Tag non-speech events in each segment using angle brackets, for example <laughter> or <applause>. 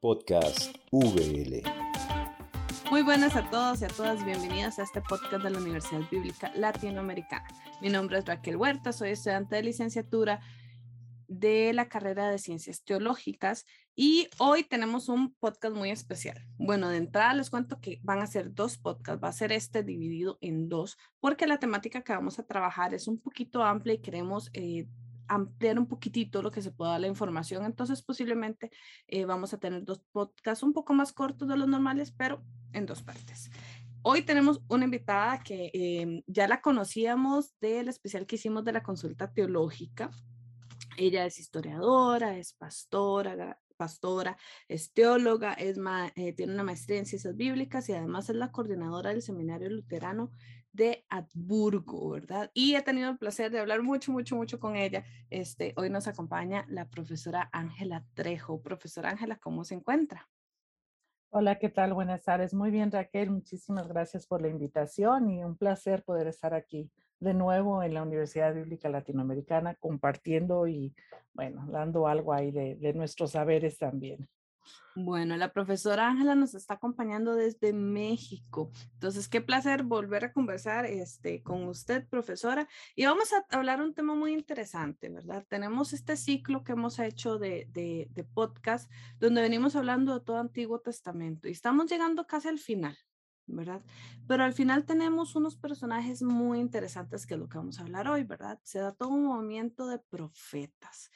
Podcast VL. Muy buenas a todos y a todas, bienvenidos a este podcast de la Universidad Bíblica Latinoamericana. Mi nombre es Raquel Huerta, soy estudiante de licenciatura de la carrera de Ciencias Teológicas y hoy tenemos un podcast muy especial. Bueno, de entrada les cuento que van a ser dos podcasts, va a ser este dividido en dos porque la temática que vamos a trabajar es un poquito amplia y queremos eh, ampliar un poquitito lo que se pueda la información. Entonces, posiblemente eh, vamos a tener dos podcasts un poco más cortos de los normales, pero en dos partes. Hoy tenemos una invitada que em, ya la conocíamos del especial que hicimos de la consulta teológica. Ella es historiadora, es pastora, pastora, es teóloga, es eh, tiene una maestría en ciencias bíblicas y además es la coordinadora del Seminario Luterano de Habsburgo, ¿verdad? Y he tenido el placer de hablar mucho, mucho, mucho con ella. Este, hoy nos acompaña la profesora Ángela Trejo. Profesora Ángela, ¿cómo se encuentra? Hola, ¿qué tal? Buenas tardes. Muy bien, Raquel. Muchísimas gracias por la invitación y un placer poder estar aquí de nuevo en la Universidad Bíblica Latinoamericana compartiendo y, bueno, dando algo ahí de, de nuestros saberes también. Bueno, la profesora Ángela nos está acompañando desde México. Entonces, qué placer volver a conversar este, con usted, profesora. Y vamos a hablar un tema muy interesante, ¿verdad? Tenemos este ciclo que hemos hecho de, de, de podcast donde venimos hablando de todo Antiguo Testamento y estamos llegando casi al final, ¿verdad? Pero al final tenemos unos personajes muy interesantes que es lo que vamos a hablar hoy, ¿verdad? Se da todo un movimiento de profetas.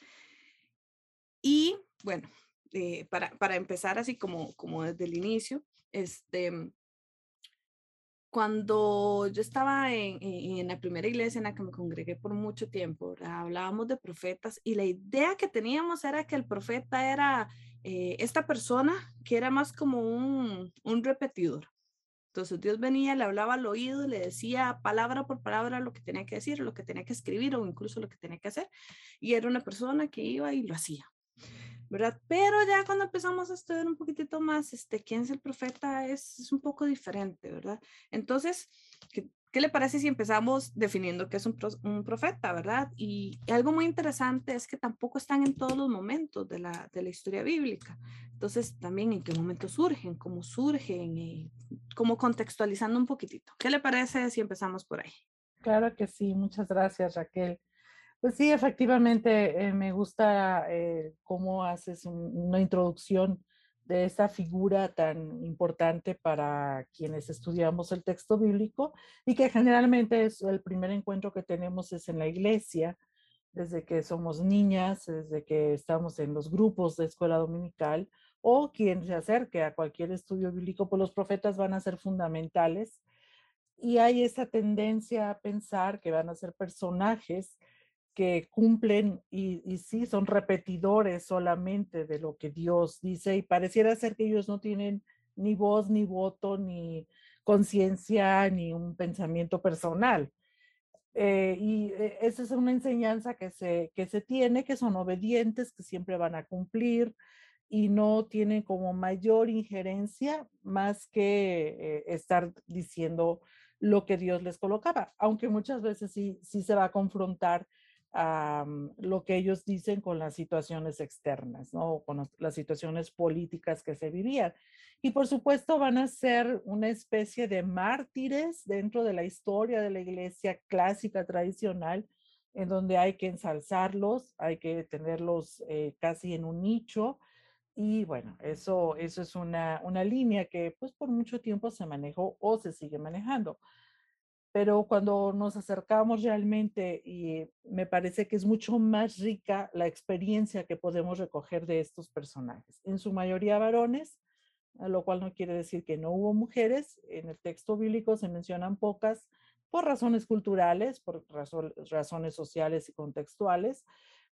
Y bueno, eh, para, para, empezar así como, como desde el inicio, este, cuando yo estaba en, en, la primera iglesia en la que me congregué por mucho tiempo, hablábamos de profetas y la idea que teníamos era que el profeta era eh, esta persona que era más como un, un repetidor. Entonces Dios venía, le hablaba al oído, le decía palabra por palabra lo que tenía que decir, lo que tenía que escribir o incluso lo que tenía que hacer. Y era una persona que iba y lo hacía. ¿Verdad? Pero ya cuando empezamos a estudiar un poquitito más, este, quién es el profeta es, un poco diferente, ¿verdad? Entonces, ¿qué, ¿qué, le parece si empezamos definiendo qué es un, profeta, ¿verdad? Y algo muy interesante es que tampoco están en todos los momentos de la, de la historia bíblica. Entonces, también en qué momento surgen, cómo surgen, y cómo contextualizando un poquitito. ¿Qué le parece si empezamos por ahí? Claro que sí, muchas gracias Raquel. Pues sí, efectivamente, eh, me gusta eh, cómo haces un, una introducción de esta figura tan importante para quienes estudiamos el texto bíblico y que generalmente es el primer encuentro que tenemos es en la iglesia, desde que somos niñas, desde que estamos en los grupos de escuela dominical o quien se acerque a cualquier estudio bíblico, pues los profetas van a ser fundamentales. Y hay esa tendencia a pensar que van a ser personajes que cumplen y, y, sí son repetidores solamente de lo que Dios dice y pareciera ser que ellos no tienen ni voz, ni voto, ni conciencia, ni un pensamiento personal. Eh, y eh, esa es una enseñanza que se, que se tiene, que son obedientes, que siempre van a cumplir y no tienen como mayor injerencia más que eh, estar diciendo lo que Dios les colocaba, aunque muchas veces sí, sí se va a confrontar um, lo que ellos dicen con las situaciones externas, ¿no? Con las situaciones políticas que se vivían. Y por supuesto van a ser una especie de mártires dentro de la historia de la iglesia clásica tradicional, en donde hay que ensalzarlos, hay que tenerlos eh, casi en un nicho. Y bueno, eso, eso es una, una línea que pues por mucho tiempo se manejó o se sigue manejando pero cuando nos acercamos realmente y me parece que es mucho más rica la experiencia que podemos recoger de estos personajes. En su mayoría varones, lo cual no quiere decir que no hubo mujeres. En el texto bíblico se mencionan pocas por razones culturales, por razones sociales y contextuales,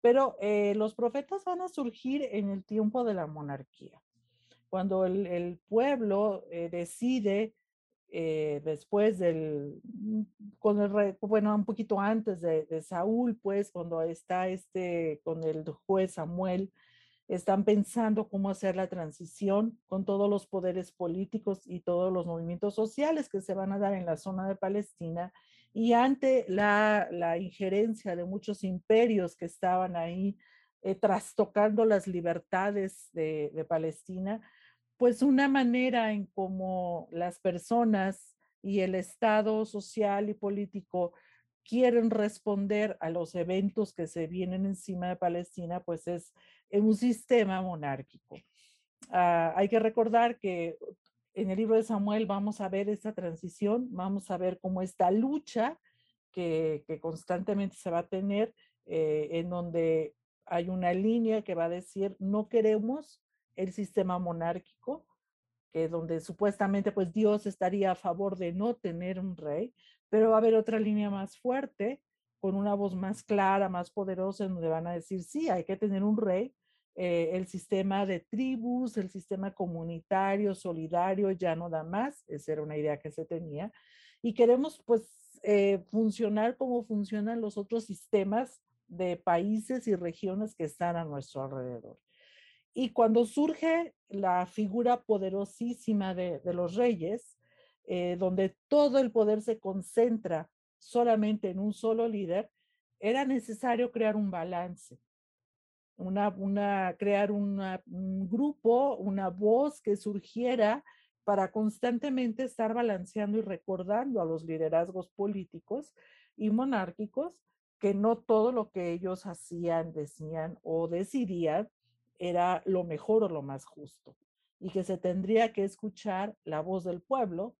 pero eh, los profetas van a surgir en el tiempo de la monarquía. Cuando el, el pueblo eh, decide eh, después del, mm, con el, bueno, un poquito antes de, Saúl, pues cuando está este, con el juez Samuel, están pensando cómo hacer la transición con todos los poderes políticos y todos los movimientos sociales que se van a dar en la zona de Palestina y ante la, la injerencia de muchos imperios que estaban ahí eh, trastocando las libertades de, de Palestina, pues una manera en cómo las personas y el Estado social y político quieren responder a los eventos que se vienen encima de Palestina, pues es en un sistema monárquico. Ah, hay que recordar que en el libro de Samuel vamos a ver esta transición, vamos a ver cómo esta lucha que, constantemente se va a tener, eh, en donde hay una línea que va a decir, no queremos el sistema monárquico, que donde supuestamente pues Dios estaría a favor de no tener un rey, pero va a haber otra línea más fuerte, con una voz más clara, más poderosa, en donde van a decir, sí, hay que tener un rey, eh, el sistema de tribus, el sistema comunitario, solidario, ya no da más, esa era una idea que se tenía, y queremos pues eh, funcionar como funcionan los otros sistemas de países y regiones que están a nuestro alrededor. Y cuando surge la figura poderosísima de, los reyes, eh, donde todo el poder se concentra solamente en un solo líder, era necesario crear un balance, una, crear un grupo, una voz que surgiera para constantemente estar balanceando y recordando a los liderazgos políticos y monárquicos que no todo lo que ellos hacían, decían o decidían era lo mejor o lo más justo y que se tendría que escuchar la voz del pueblo,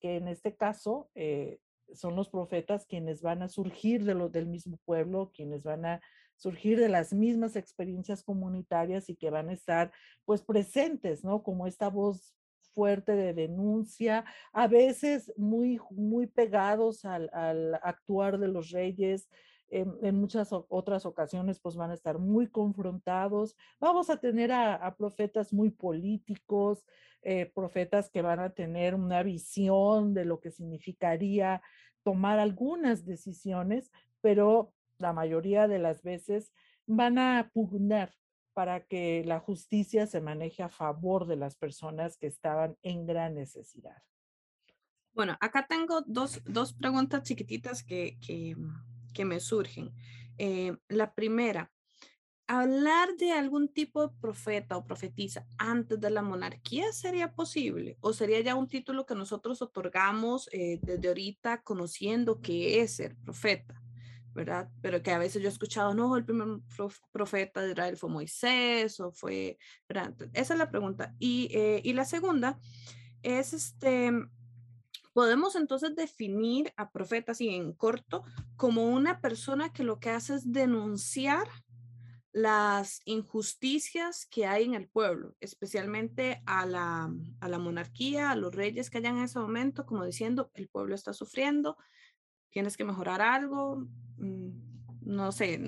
que en este caso eh, son los profetas quienes van a surgir de lo, del mismo pueblo, quienes van a surgir de las mismas experiencias comunitarias y que van a estar pues presentes, ¿no? Como esta voz fuerte de denuncia, a veces muy, muy pegados al, al actuar de los reyes, en, muchas otras ocasiones pues van a estar muy confrontados. Vamos a tener a, profetas muy políticos, eh, profetas que van a tener una visión de lo que significaría tomar algunas decisiones, pero la mayoría de las veces van a pugnar para que la justicia se maneje a favor de las personas que estaban en gran necesidad. Bueno, acá tengo dos, dos preguntas chiquititas que que me surgen. Eh, la primera, hablar de algún tipo de profeta o profetisa antes de la monarquía sería posible o sería ya un título que nosotros otorgamos eh, desde ahorita conociendo qué es ser profeta, ¿verdad? Pero que a veces yo he escuchado, no, el primer profeta de Israel fue Moisés o fue, ¿verdad? Esa es la pregunta. Y, eh, y la segunda es este, Podemos entonces definir a profeta así en corto como una persona que lo que hace es denunciar las injusticias que hay en el pueblo, especialmente a la, a la monarquía, a los reyes que hayan en ese momento, como diciendo, el pueblo está sufriendo, tienes que mejorar algo, mm, no sé,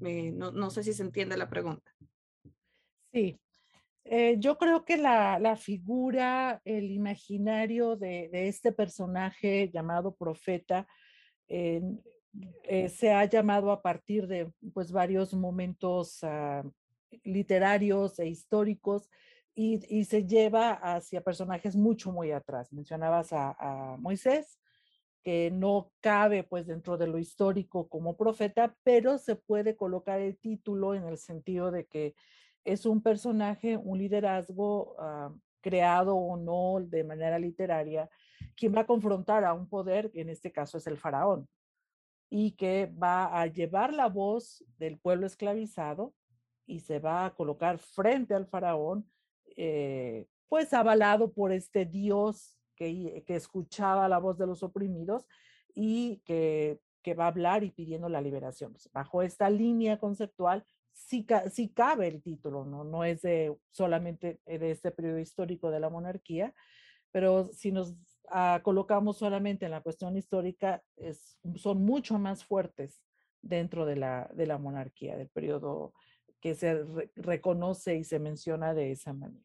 no, no sé si se entiende la pregunta. Sí, eh, yo creo que la, figura, el imaginario de, este personaje llamado profeta, eh, se ha llamado a partir de pues, varios momentos ah, literarios e históricos y, se lleva hacia personajes mucho, muy atrás. Mencionabas a, a Moisés, que no cabe pues dentro de lo histórico como profeta, pero se puede colocar el título en el sentido de que es un personaje, un liderazgo ah, creado o no de manera literaria, quien va a confrontar a un poder, que en este caso es el faraón, y que va a llevar la voz del pueblo esclavizado y se va a colocar frente al faraón, eh, pues avalado por este Dios que, que, escuchaba la voz de los oprimidos y que, que va a hablar y pidiendo la liberación. Bajo esta línea conceptual, sí, cabe el título, ¿no? No es de solamente de este periodo histórico de la monarquía, pero si nos ah, colocamos solamente en la cuestión histórica, es, son mucho más fuertes dentro de la, de la monarquía, del periodo que se reconoce y se menciona de esa manera.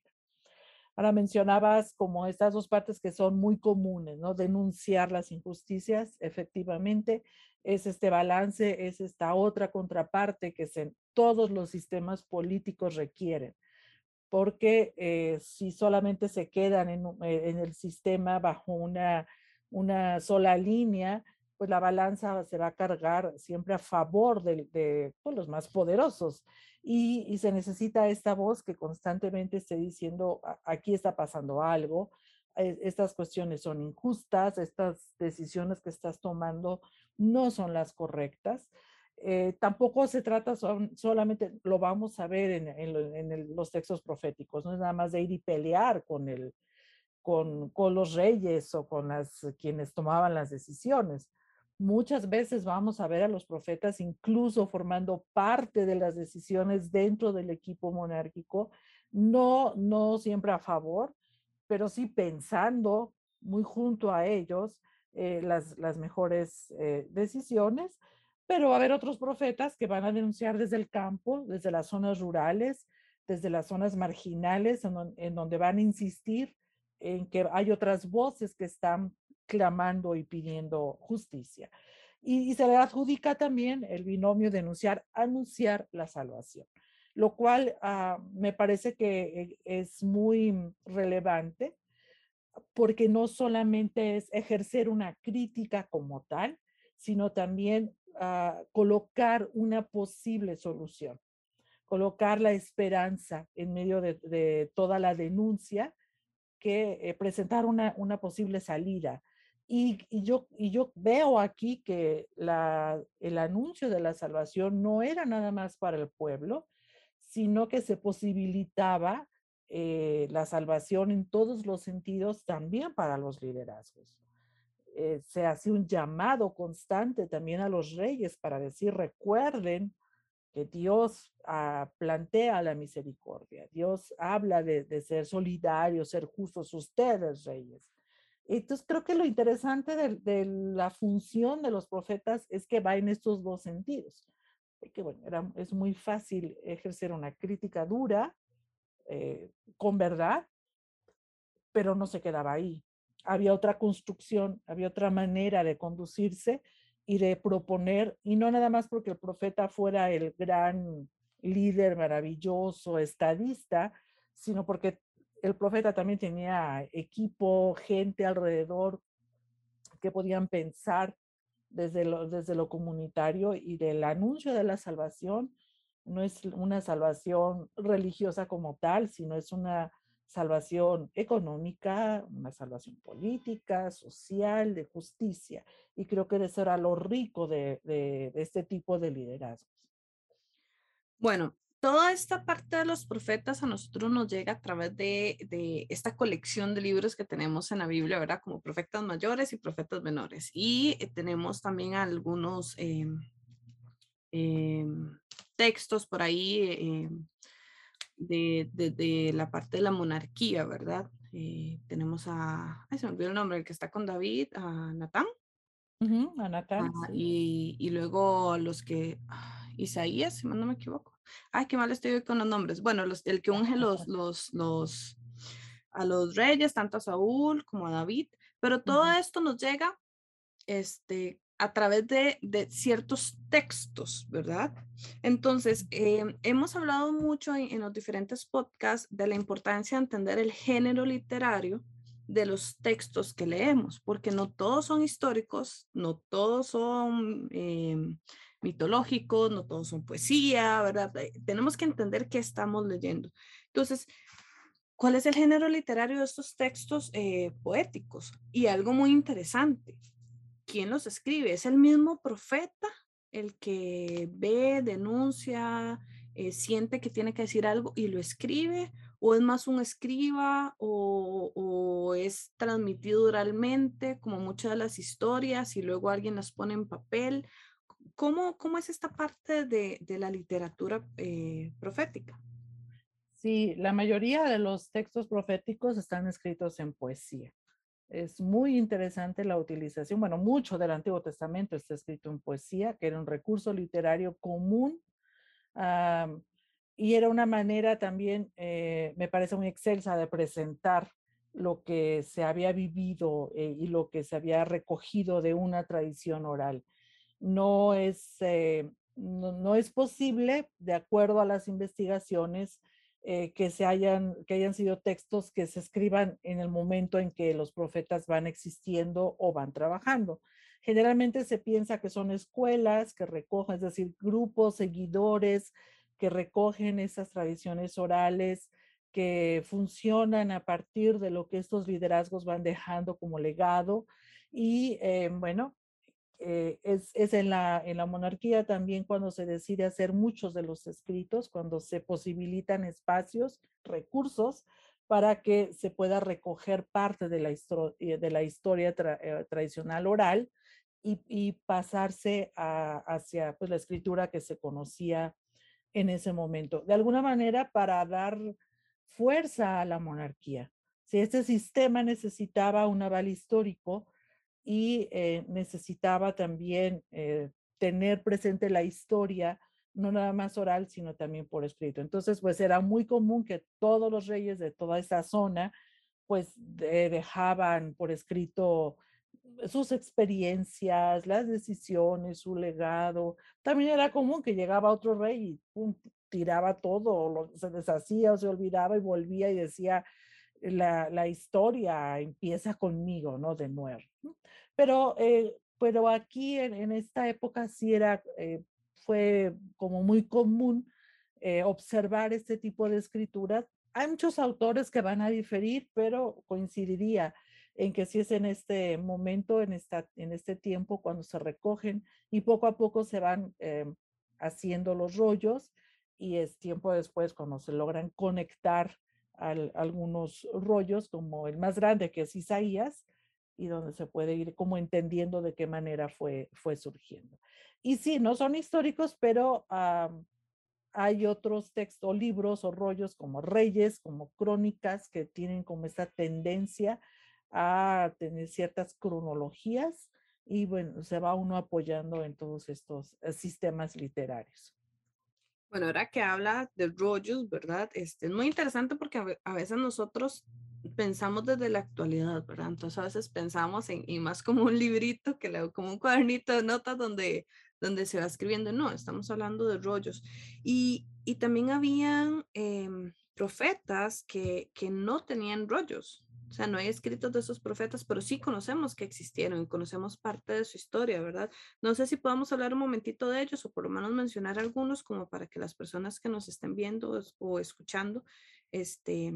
Ahora mencionabas como estas dos partes que son muy comunes, ¿no? Denunciar las injusticias, efectivamente, es este balance, es esta otra contraparte que se, todos los sistemas políticos requieren. Porque eh, si solamente se quedan en, eh, en, el sistema bajo una, una sola línea, pues la balanza se va a cargar siempre a favor de, pues, los más poderosos. Y, se necesita esta voz que constantemente esté diciendo, aquí está pasando algo, e, estas cuestiones son injustas, estas decisiones que estás tomando no son las correctas. Eh, tampoco se trata solamente, lo vamos a ver en, los textos proféticos, no es nada más de ir y pelear con, el, con, con los reyes o con las, quienes tomaban las decisiones Muchas veces vamos a ver a los profetas incluso formando parte de las decisiones dentro del equipo monárquico, no, no siempre a favor, pero sí pensando muy junto a ellos eh, las, mejores eh, decisiones. Pero va a haber otros profetas que van a denunciar desde el campo, desde las zonas rurales, desde las zonas marginales, en donde van a insistir en que hay otras voces que están clamando y pidiendo justicia. Y, se le adjudica también el binomio denunciar, anunciar la salvación, lo cual ah, me parece que es muy relevante porque no solamente es ejercer una crítica como tal, sino también ah, colocar una posible solución, colocar la esperanza en medio de, toda la denuncia que eh, presentar una, una posible salida. Y, yo, y yo veo aquí que el anuncio de la salvación no era nada más para el pueblo, sino que se posibilitaba eh, la salvación en todos los sentidos también para los liderazgos. Eh, se hace un llamado constante también a los reyes para decir, recuerden que Dios ah, plantea la misericordia, Dios habla de, de ser solidarios, ser justos, ustedes reyes entonces, creo que lo interesante de, la función de los profetas es que va en estos dos sentidos. Porque, bueno, es muy fácil ejercer una crítica dura, eh, con verdad, pero no se quedaba ahí. Había otra construcción, había otra manera de conducirse y de proponer, y no nada más porque el profeta fuera el gran líder maravilloso, estadista, sino porque el profeta también tenía equipo, gente alrededor que podían pensar desde lo, desde lo comunitario y del anuncio de la salvación. No es una salvación religiosa como tal, sino es una salvación económica, una salvación política, social, de justicia. Y creo que eso era lo rico de, de este tipo de liderazgos. Bueno, toda esta parte de los profetas a nosotros nos llega a través de, esta colección de libros que tenemos en la Biblia, ¿verdad? Como profetas mayores y profetas menores. Y eh, tenemos también algunos em, em, textos por ahí em, de, la parte de la monarquía, ¿verdad? Eh, tenemos a, ay, se me olvidó el nombre, el que está con David, a Natán. a Natán. Ah, y, y, luego los que, ah, Isaías, si no me equivoco ay, qué mal estoy con los nombres. Bueno, los, el que unge los, <laughs> los, los, a los reyes, tanto a Saúl como a David, pero todo esto nos llega este, a través de, ciertos textos, ¿verdad? Entonces, em, hemos hablado mucho en, los diferentes podcasts de la importancia de entender el género literario de los textos que leemos, porque no todos son históricos, no todos son eh, mitológicos, no todos son poesía, ¿verdad? Eh, tenemos que entender qué estamos leyendo. Entonces, ¿cuál es el género literario de estos textos eh, poéticos? Y algo muy interesante, ¿quién los escribe? ¿Es el mismo profeta el que ve, denuncia, eh, siente que tiene que decir algo y lo escribe? ¿O es más un escriba o, es transmitido oralmente como muchas de las historias y luego alguien las pone en papel? ¿Cómo, cómo es esta parte de, de la literatura eh, profética? Sí, la mayoría de los textos proféticos están escritos en poesía. Es muy interesante la utilización, bueno, mucho del Antiguo Testamento está escrito en poesía, que era un recurso literario común y era una manera también, eh, me parece muy excelsa, de presentar lo que se había vivido eh, y lo que se había recogido de una tradición oral. No es, eh, no, es posible, de acuerdo a las investigaciones, eh, que, se hayan, que hayan sido textos que se escriban en el momento en que los profetas van existiendo o van trabajando. Generalmente se piensa que son escuelas que recogen, es decir, grupos, seguidores que recogen esas tradiciones orales que funcionan a partir de lo que estos liderazgos van dejando como legado. Y eh, bueno, eh, es, es en, la, en la monarquía también cuando se decide hacer muchos de los escritos, cuando se posibilitan espacios, recursos para que se pueda recoger parte de la, eh, de la historia tradicional oral y, pasarse hacia pues, la escritura que se conocía en ese momento. De alguna manera, para dar fuerza a la monarquía. Si este sistema necesitaba un aval histórico y eh, necesitaba también eh, tener presente la historia, no nada más oral, sino también por escrito. Entonces, pues era muy común que todos los reyes de toda esa zona, pues dejaban por escrito sus experiencias, las decisiones, su legado. También era común que llegaba otro rey y tiraba todo, lo, se deshacía o se olvidaba y volvía y decía, la, la historia empieza conmigo, ¿no? De nuevo. Pero, eh, pero aquí en, esta época sí era, eh, fue como muy común eh, observar este tipo de escritura. Hay muchos autores que van a diferir, pero coincidiría en que si es en este momento, en, esta, en este tiempo, cuando se recogen y poco a poco se van haciendo los rollos y es tiempo después cuando se logran conectar algunos rollos, como el más grande que es Isaías, y donde se puede ir como entendiendo de qué manera fue, fue surgiendo. Y sí, no son históricos, pero hay otros textos, libros o rollos como Reyes, como Crónicas, que tienen como esta tendencia a tener ciertas cronologías y bueno, se va uno apoyando en todos estos eh, sistemas literarios. Bueno, ahora que habla de rollos, ¿verdad? Este, es muy interesante porque a, veces nosotros pensamos desde la actualidad, ¿verdad? Entonces a veces pensamos en, y más como un librito, que como un cuadernito de notas donde, donde se va escribiendo. No, estamos hablando de rollos. Y, y también habían em, profetas que, que no tenían rollos, o sea, no hay escritos de esos profetas, pero sí conocemos que existieron y conocemos parte de su historia, ¿verdad? No sé si podamos hablar un momentito de ellos o por lo menos mencionar algunos como para que las personas que nos estén viendo o escuchando este,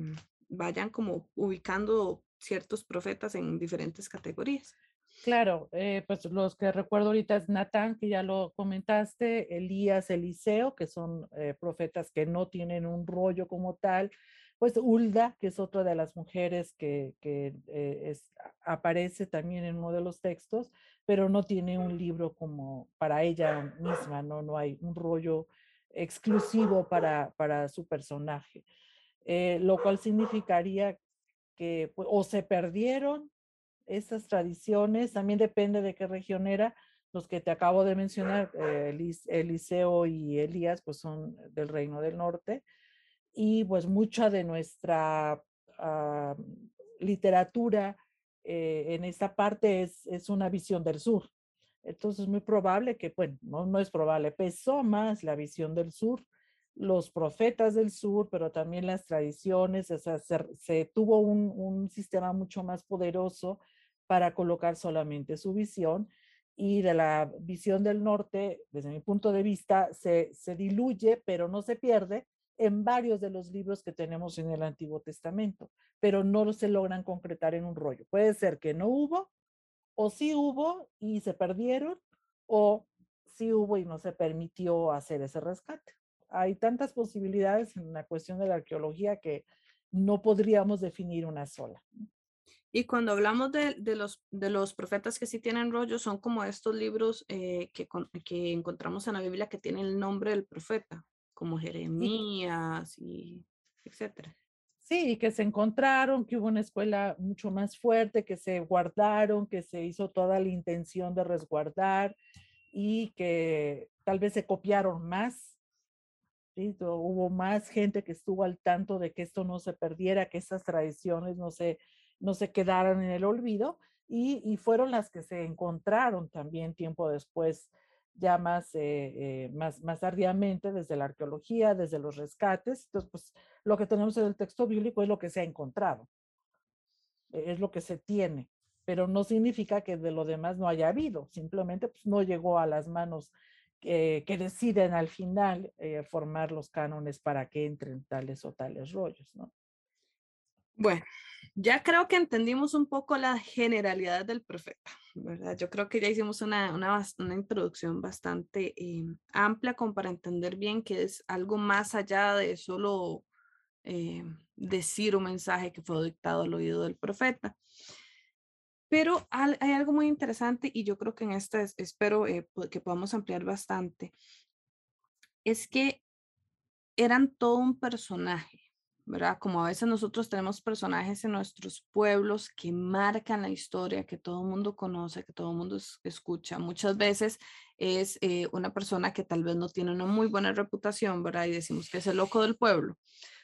vayan como ubicando ciertos profetas en diferentes categorías. Claro, eh, pues los que recuerdo ahorita es Natán, que ya lo comentaste, Elías, Eliseo, que son eh, profetas que no tienen un rollo como tal, pues Ulda, que es otra de las mujeres que, eh, aparece también en uno de los textos, pero no tiene un libro como para ella misma, no, no hay un rollo exclusivo para, para su personaje, eh, lo cual significaría que pues, o se perdieron estas tradiciones, también depende de qué región era, los que te acabo de mencionar, eh, Eliseo y Elías, pues son del Reino del Norte, y pues mucha de nuestra ah, literatura eh, en esta parte es, es, una visión del sur. Entonces es muy probable que, bueno, no, no es probable, pesó más la visión del sur, los profetas del sur, pero también las tradiciones, o sea, se, se tuvo un, un, sistema mucho más poderoso para colocar solamente su visión y de la visión del norte, desde mi punto de vista, se, se diluye, pero no se pierde, en varios de los libros que tenemos en el Antiguo Testamento, pero no se logran concretar en un rollo. Puede ser que no hubo, o sí hubo y se perdieron, o sí hubo y no se permitió hacer ese rescate. Hay tantas posibilidades en la cuestión de la arqueología que no podríamos definir una sola. Y cuando hablamos de, los, de los profetas que sí tienen rollo, son como estos libros eh, que, que encontramos en la Biblia que tienen el nombre del profeta como Jeremías y etcétera. Sí, que se encontraron, que hubo una escuela mucho más fuerte, que se guardaron, que se hizo toda la intención de resguardar y que tal vez se copiaron más. ¿sí? Hubo más gente que estuvo al tanto de que esto no se perdiera, que estas tradiciones no se, no se quedaran en el olvido y, y fueron las que se encontraron también tiempo después ya más, eh, eh, más, más tardíamente desde la arqueología, desde los rescates. Entonces, pues lo que tenemos en el texto bíblico es lo que se ha encontrado, e, es lo que se tiene. pero no significa que de lo demás no haya habido, simplemente pues, no llegó a las manos que deciden al final eh, formar los cánones para que entren tales o tales rollos, ¿no? Bueno, ya creo que entendimos un poco la generalidad del profeta, ¿verdad? Yo creo que ya hicimos una, una, una introducción bastante eh, amplia como para entender bien que es algo más allá de solo eh, decir un mensaje que fue dictado al oído del profeta. Pero hay algo muy interesante y yo creo que en esta espero eh, que podamos ampliar bastante. Es que eran todo un personaje, ¿verdad? Como a veces nosotros tenemos personajes en nuestros pueblos que marcan la historia, que todo el mundo conoce, que todo el mundo escucha. Muchas veces es eh, una persona que tal vez no tiene una muy buena reputación, ¿verdad? Y decimos que es el loco del pueblo.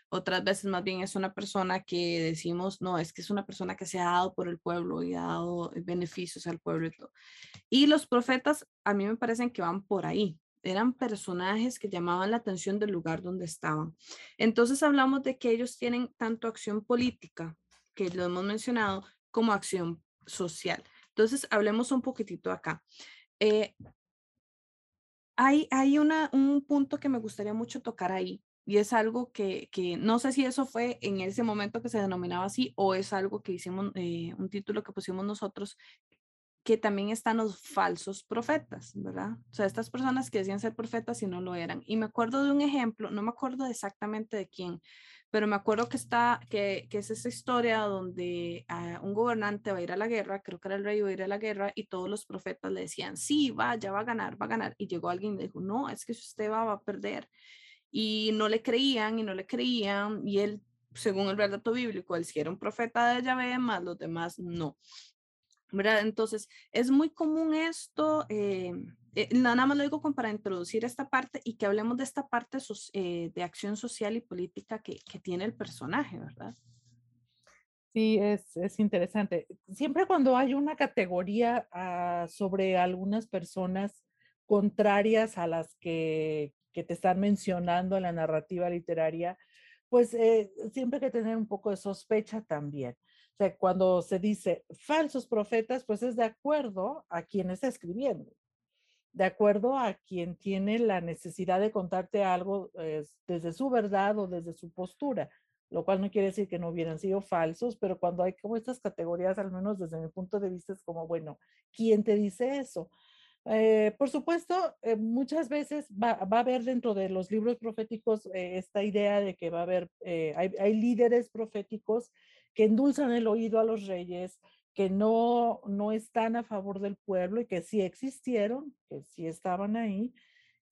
Otras veces más bien es una persona que decimos, no, es que es una persona que se ha dado por el pueblo y ha dado beneficios al pueblo y todo. Y los profetas a mí me parecen que van por ahí. Eran personajes que llamaban la atención del lugar donde estaban. Entonces hablamos de que ellos tienen tanto acción política, que lo hemos mencionado, como acción social. Entonces hablemos un poquitito acá. Eh, hay hay una, un punto que me gustaría mucho tocar ahí y es algo que, que, no sé si eso fue en ese momento que se denominaba así o es algo que hicimos, eh, un título que pusimos nosotros, que también están los falsos profetas, ¿verdad? O sea, estas personas que decían ser profetas y no lo eran. Y me acuerdo de un ejemplo, no me acuerdo exactamente de quién, pero me acuerdo que está, que, que es esa historia donde ah, un gobernante va a ir a la guerra, creo que era el rey, va a ir a la guerra y todos los profetas le decían, sí, vaya, va a ganar, va a ganar. Y llegó alguien y dijo, no, es que si usted va, va a perder y no le creían y no le creían y él, según el relato bíblico, él sí era un profeta de Yahvé, más los demás no. Entonces, es muy común esto, eh, eh, nada más lo digo como para introducir esta parte y que hablemos de esta parte eh, de acción social y política que, tiene el personaje, ¿verdad? Sí, es, es interesante. Siempre cuando hay una categoría uh, sobre algunas personas contrarias a las que que te están mencionando en la narrativa literaria, pues siempre hay que tener un poco de sospecha también. O sea, cuando se dice falsos profetas, pues es de acuerdo a quien está escribiendo, de acuerdo a quien tiene la necesidad de contarte algo desde su verdad o desde su postura, lo cual no quiere decir que no hubieran sido falsos, pero cuando hay como estas categorías, al menos desde mi punto de vista, es como, bueno, ¿quién te dice eso? Eh, por supuesto, eh, muchas veces va, a haber dentro de los libros proféticos eh, esta idea de que va a haber, hay, líderes proféticos que endulzan el oído a los reyes, que no, no están a favor del pueblo y que sí existieron, que sí estaban ahí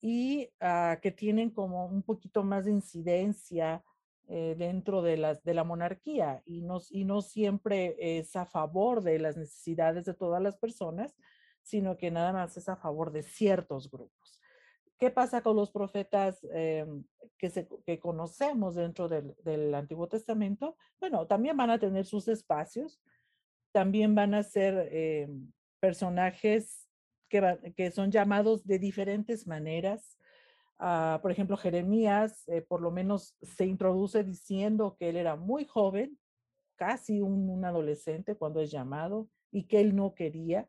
y uh, que tienen como un poquito más de incidencia dentro de, las, de la monarquía y no, y no siempre es a favor de las necesidades de todas las personas, sino que nada más es a favor de ciertos grupos. ¿Qué pasa con los profetas eh, que, se, conocemos dentro del, Antiguo Testamento? Bueno, también van a tener sus espacios, también van a ser eh, personajes que, son llamados de diferentes maneras. Uh, por ejemplo, Jeremías, eh, por lo menos se introduce diciendo que él era muy joven, casi un, un adolescente cuando es llamado, y que él no quería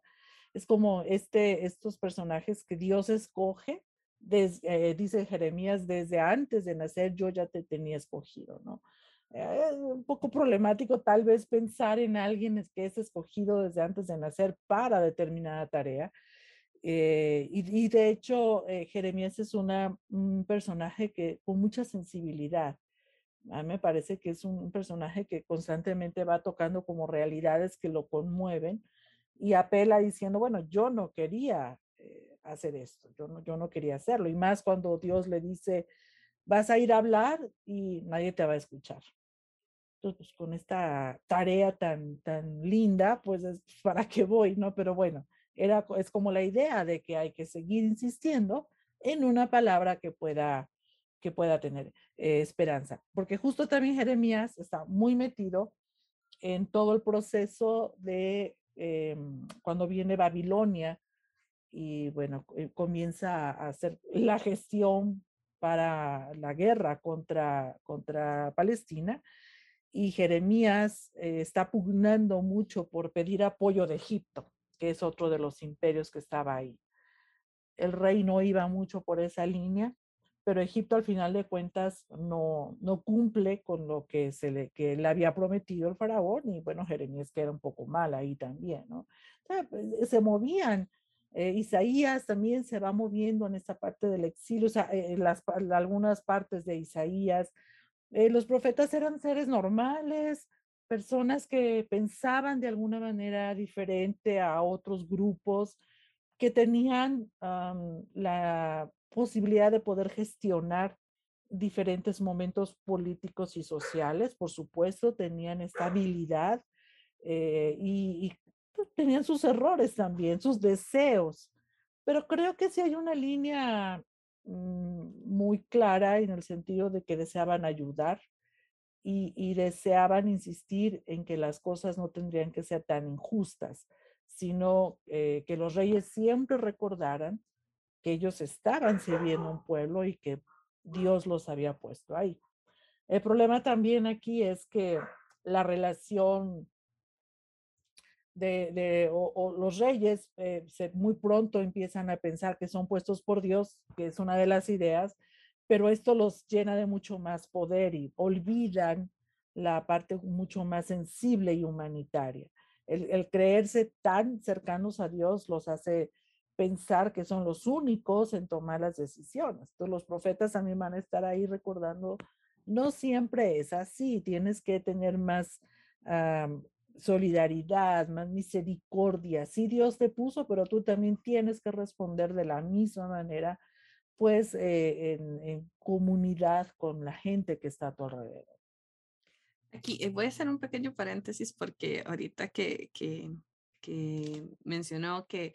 es como este, estos personajes que Dios escoge, eh, dice Jeremías, desde antes de nacer yo ya te tenía escogido, ¿no? Eh, es un poco problemático tal vez pensar en alguien que es escogido desde antes de nacer para determinada tarea. Eh, y, de hecho, Jeremías es una, un personaje que con mucha sensibilidad. A mí me parece que es un personaje que constantemente va tocando como realidades que lo conmueven y apela diciendo, bueno, yo no quería hacer esto, yo no, yo no quería hacerlo. Y más cuando Dios le dice, vas a ir a hablar y nadie te va a escuchar. Entonces, pues, con esta tarea tan, tan linda, pues es para qué voy, ¿no? Pero bueno, era, es como la idea de que hay que seguir insistiendo en una palabra que pueda, que pueda tener eh, esperanza. Porque justo también Jeremías está muy metido en todo el proceso de eh, cuando viene Babilonia y bueno, eh, comienza a hacer la gestión para la guerra contra, contra Palestina. y Jeremías eh, está pugnando mucho por pedir apoyo de Egipto, que es otro de los imperios que estaba ahí. El rey no iba mucho por esa línea, pero Egipto al final de cuentas no, no cumple con lo que, se le, que le había prometido el faraón y bueno, Jeremías queda un poco mal ahí también, ¿no? Pues, se movían. Eh, Isaías también se va moviendo en esta parte del exilio, o sea, las, algunas partes de Isaías. Eh, los profetas eran seres normales, personas que pensaban de alguna manera diferente a otros grupos, que tenían la posibilidad de poder gestionar diferentes momentos políticos y sociales, por supuesto, tenían estabilidad eh, y, tenían sus errores también, sus deseos, pero creo que sí hay una línea mm, muy clara en el sentido de que deseaban ayudar y, deseaban insistir en que las cosas no tendrían que ser tan injustas, sino eh, que los reyes siempre recordaran que ellos estaban sirviendo un pueblo y que Dios los había puesto ahí. El problema también aquí es que la relación de, los reyes eh, muy pronto empiezan a pensar que son puestos por Dios, que es una de las ideas, pero esto los llena de mucho más poder y olvidan la parte mucho más sensible y humanitaria. El, el creerse tan cercanos a Dios los hace pensar que son los únicos en tomar las decisiones. Entonces los profetas también van a estar ahí recordando, no siempre es así, tienes que tener más solidaridad, más misericordia. Sí, Dios te puso, pero tú también tienes que responder de la misma manera, pues eh, en, comunidad con la gente que está a tu alrededor. Aquí eh, voy a hacer un pequeño paréntesis porque ahorita que, que, que mencionó que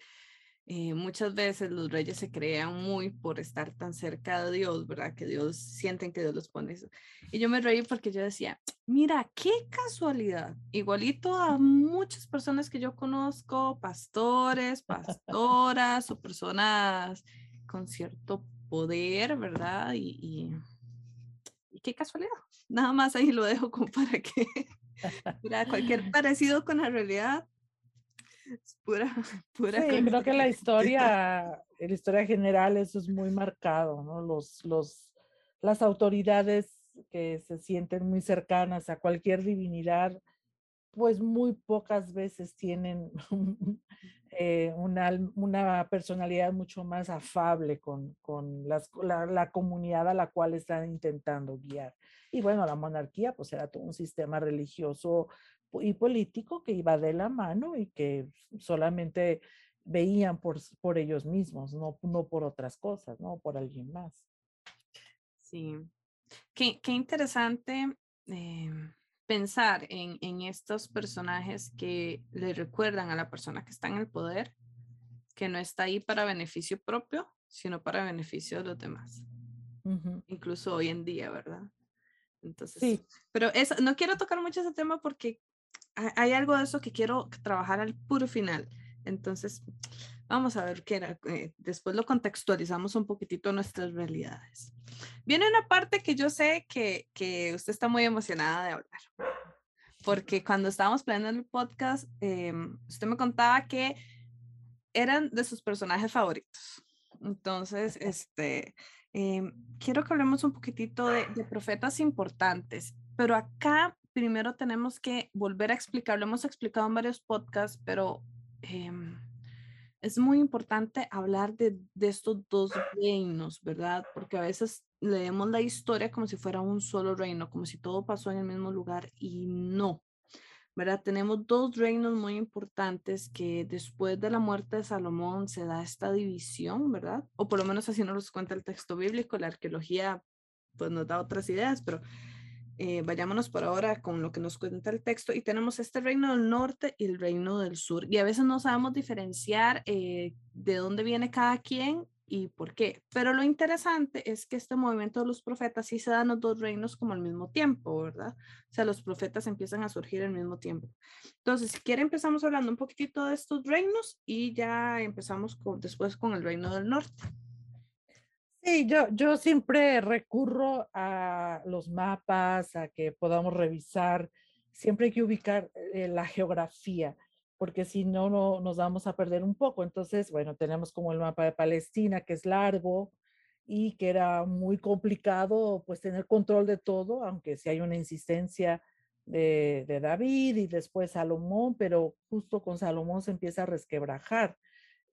eh, muchas veces los reyes se crean muy por estar tan cerca de Dios, ¿verdad? Que Dios sienten que Dios los pone eso. Y yo me reí porque yo decía, mira, qué casualidad, igualito a muchas personas que yo conozco, pastores, <laughs> pastoras o personas con cierto poder, ¿verdad? Y, y, qué casualidad. Nada más ahí lo dejo como para que, <laughs> mira, cualquier <laughs> parecido con la realidad pura, <laughs> pura. Sí, creo que la historia, la historia general, eso es muy marcado, ¿no? Los, los, las autoridades que se sienten muy cercanas a cualquier divinidad, pues muy pocas veces tienen <laughs> eh, una, una, personalidad mucho más afable con, con las, la, la, comunidad a la cual están intentando guiar. Y bueno, la monarquía pues era todo un sistema religioso y político que iba de la mano y que solamente veían por, por ellos mismos, no, no por otras cosas, no por alguien más. Sí, qué, qué interesante eh, pensar en, en, estos personajes que le recuerdan a la persona que está en el poder que no está ahí para beneficio propio, sino para beneficio de los demás. Incluso hoy en día, ¿verdad? Entonces, sí. pero eso, no quiero tocar mucho ese tema porque hay algo de eso que quiero trabajar al puro final. Entonces, vamos a ver qué era. Eh, después lo contextualizamos un poquitito nuestras realidades. Viene una parte que yo sé que, que usted está muy emocionada de hablar. Porque cuando estábamos planeando el podcast, em, usted me contaba que eran de sus personajes favoritos. Entonces, este, em, quiero que hablemos un poquitito de, de profetas importantes. Pero acá primero tenemos que volver a explicar, hemos explicado en varios podcasts, pero em, es muy importante hablar de, de, estos dos reinos, ¿verdad? Porque a veces leemos la historia como si fuera un solo reino, como si todo pasó en el mismo lugar y no, ¿verdad? Tenemos dos reinos muy importantes que después de la muerte de Salomón se da esta división, ¿verdad? O por lo menos así nos cuenta el texto bíblico, la arqueología pues nos da otras ideas, pero eh, vayámonos por ahora con lo que nos cuenta el texto y tenemos este reino del norte y el reino del sur y a veces no sabemos diferenciar eh, de dónde viene cada quien y por qué. Pero lo interesante es que este movimiento de los profetas sí se dan los dos reinos como al mismo tiempo, ¿verdad? O sea, los profetas empiezan a surgir al mismo tiempo. Entonces, si quiere, empezamos hablando un poquitito de estos reinos y ya empezamos con, después con el reino del norte. Sí, yo, yo siempre recurro a los mapas, a que podamos revisar, siempre hay que ubicar eh, la geografía, porque si no, no nos vamos a perder un poco. Entonces, bueno, tenemos como el mapa de Palestina, que es largo y que era muy complicado, pues tener control de todo, aunque si hay una insistencia de David y después Salomón, pero justo con Salomón se empieza a resquebrajar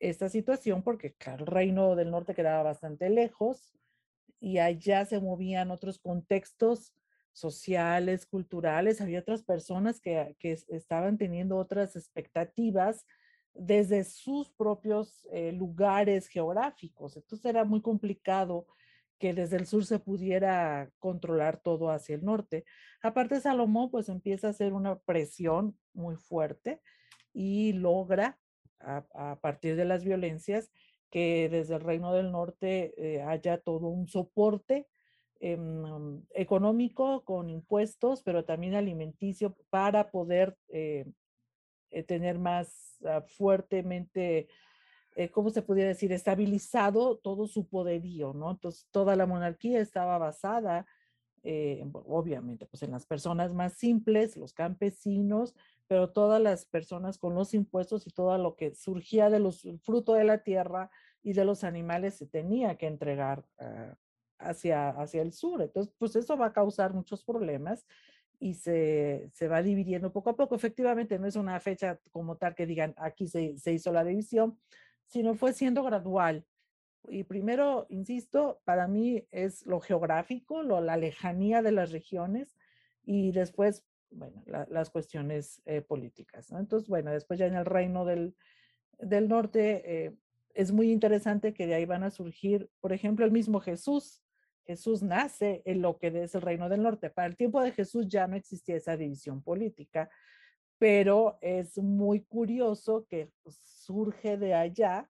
esta situación porque, el reino del norte quedaba bastante lejos y allá se movían otros contextos sociales, culturales, había otras personas que, que estaban teniendo otras expectativas desde sus propios eh, lugares geográficos. Entonces era muy complicado que desde el sur se pudiera controlar todo hacia el norte. Aparte, Salomón pues empieza a hacer una presión muy fuerte y logra a, partir de las violencias, que desde el Reino del Norte eh, haya todo un soporte em, económico con impuestos, pero también alimenticio para poder eh, eh, tener más ah, fuertemente, ¿cómo se pudiera decir?, estabilizado todo su poderío, ¿no? Entonces, toda la monarquía estaba basada, obviamente, pues en las personas más simples, los campesinos, pero todas las personas con los impuestos y todo lo que surgía de los frutos de la tierra y de los animales se tenía que entregar ah, hacia, hacia el sur. Entonces, pues eso va a causar muchos problemas y se, se, va dividiendo poco a poco. Efectivamente, no es una fecha como tal que digan aquí se, se hizo la división, sino fue siendo gradual. Y primero, insisto, para mí es lo geográfico, lo, la lejanía de las regiones y después bueno, las cuestiones eh, políticas. Entonces, bueno, después ya en el reino del, del norte eh, es muy interesante que de ahí van a surgir, por ejemplo, el mismo Jesús. Jesús nace en lo que es el reino del norte. Para el tiempo de Jesús ya no existía esa división política, pero es muy curioso que surge de allá,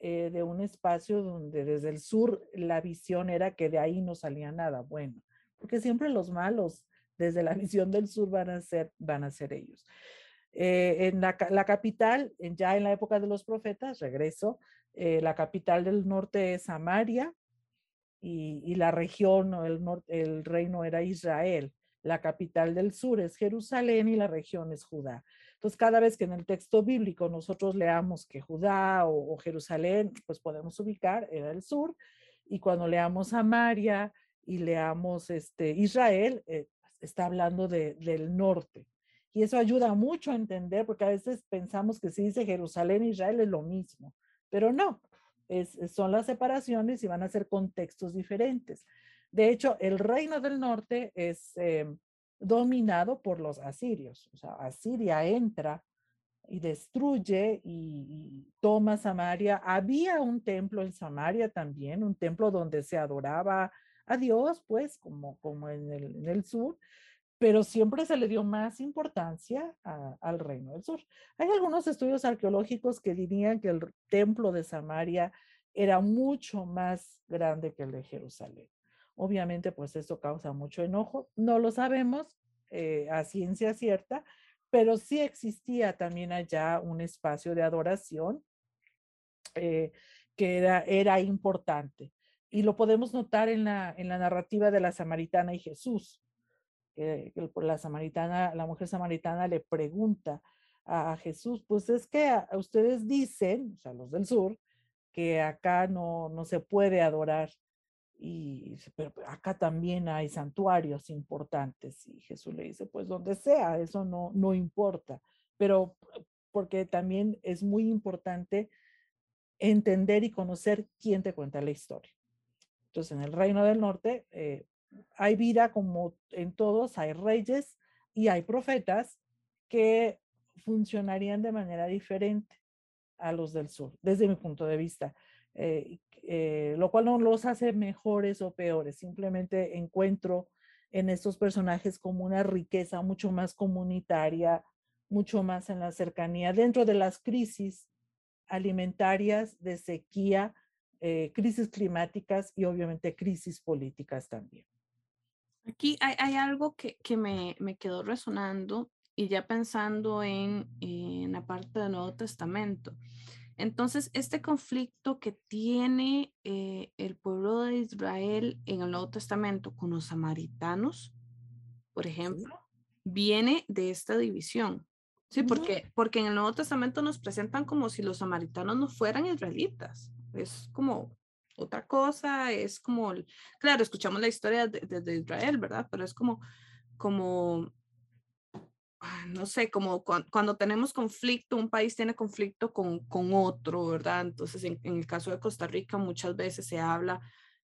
eh, de un espacio donde desde el sur la visión era que de ahí no salía nada bueno, porque siempre los malos desde la <laughs> visión del sur van a ser, van a ser ellos. Eh, en la, capital, ya en la época de los profetas, regreso, eh, la capital del norte es Samaria y, la región el, el reino era Israel. La capital del sur es Jerusalén y la región es Judá. Entonces, cada vez que en el texto bíblico nosotros leamos que Judá o, Jerusalén, pues podemos ubicar, era el sur. Y cuando leamos Samaria y leamos este, Israel, eh, está hablando de, del norte. Y eso ayuda mucho a entender, porque a veces pensamos que si dice Jerusalén Israel es lo mismo, pero no, es, son las separaciones y van a ser contextos diferentes. De hecho, el reino del norte es em, dominado por los asirios. O sea, Asiria entra y destruye y, toma Samaria. Había un templo en Samaria también, un templo donde se adoraba a Dios, pues, como, como en, el, en el sur, pero siempre se le dio más importancia al reino del sur. Hay algunos estudios arqueológicos que dirían que el templo de Samaria era mucho más grande que el de Jerusalén. Obviamente, pues eso causa mucho enojo. No lo sabemos eh, a ciencia cierta, pero sí existía también allá un espacio de adoración eh, que era, era importante y lo podemos notar en la, en la narrativa de la samaritana y Jesús. que la samaritana, la mujer samaritana le pregunta a, Jesús, pues es que ustedes dicen, o sea, los del sur, que acá no, no se puede adorar y pero acá también hay santuarios importantes y Jesús le dice pues donde sea eso no no importa pero porque también es muy importante entender y conocer quién te cuenta la historia entonces, en el reino del norte eh, hay vida como en todos, hay reyes y hay profetas que funcionarían de manera diferente a los del sur, desde mi punto de vista, eh, eh, lo cual no los hace mejores o peores, simplemente encuentro en estos personajes como una riqueza mucho más comunitaria, mucho más en la cercanía, dentro de las crisis alimentarias, de sequía, eh, crisis climáticas y obviamente crisis políticas también. Aquí hay, algo que, me, quedó resonando y ya pensando en, en, la parte del Nuevo Testamento. Entonces, este conflicto que tiene eh, el pueblo de Israel en el Nuevo Testamento con los samaritanos, por ejemplo, viene de esta división. Sí, porque, porque en el Nuevo Testamento nos presentan como si los samaritanos no fueran israelitas. Es como otra cosa, es como, claro, escuchamos la historia de, de Israel, ¿verdad? Pero es como, como Ah, no sé, como cuando, tenemos conflicto, un país tiene conflicto con, con otro, ¿verdad? Entonces, en, el caso de Costa Rica, muchas veces se habla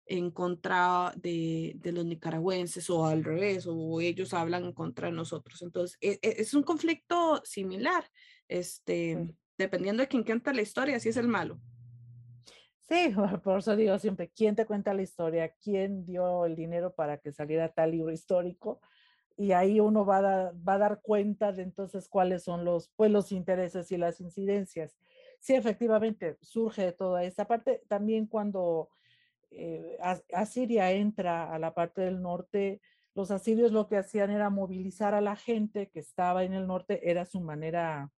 en contra de, de, los nicaragüenses o al revés, o ellos hablan en contra de nosotros. Entonces, e, e, es, un conflicto similar, este, dependiendo de quién cuenta la historia, si es el malo. Sí, por eso digo siempre, ¿quién te cuenta la historia? ¿Quién dio el dinero para que saliera tal libro histórico? y ahí uno va a, dar cuenta de entonces cuáles son los, pues, los intereses y las incidencias. Sí, efectivamente, surge toda esta parte. También cuando eh, Asiria entra a la parte del norte, los asirios lo que hacían era movilizar a la gente que estaba en el norte, era su manera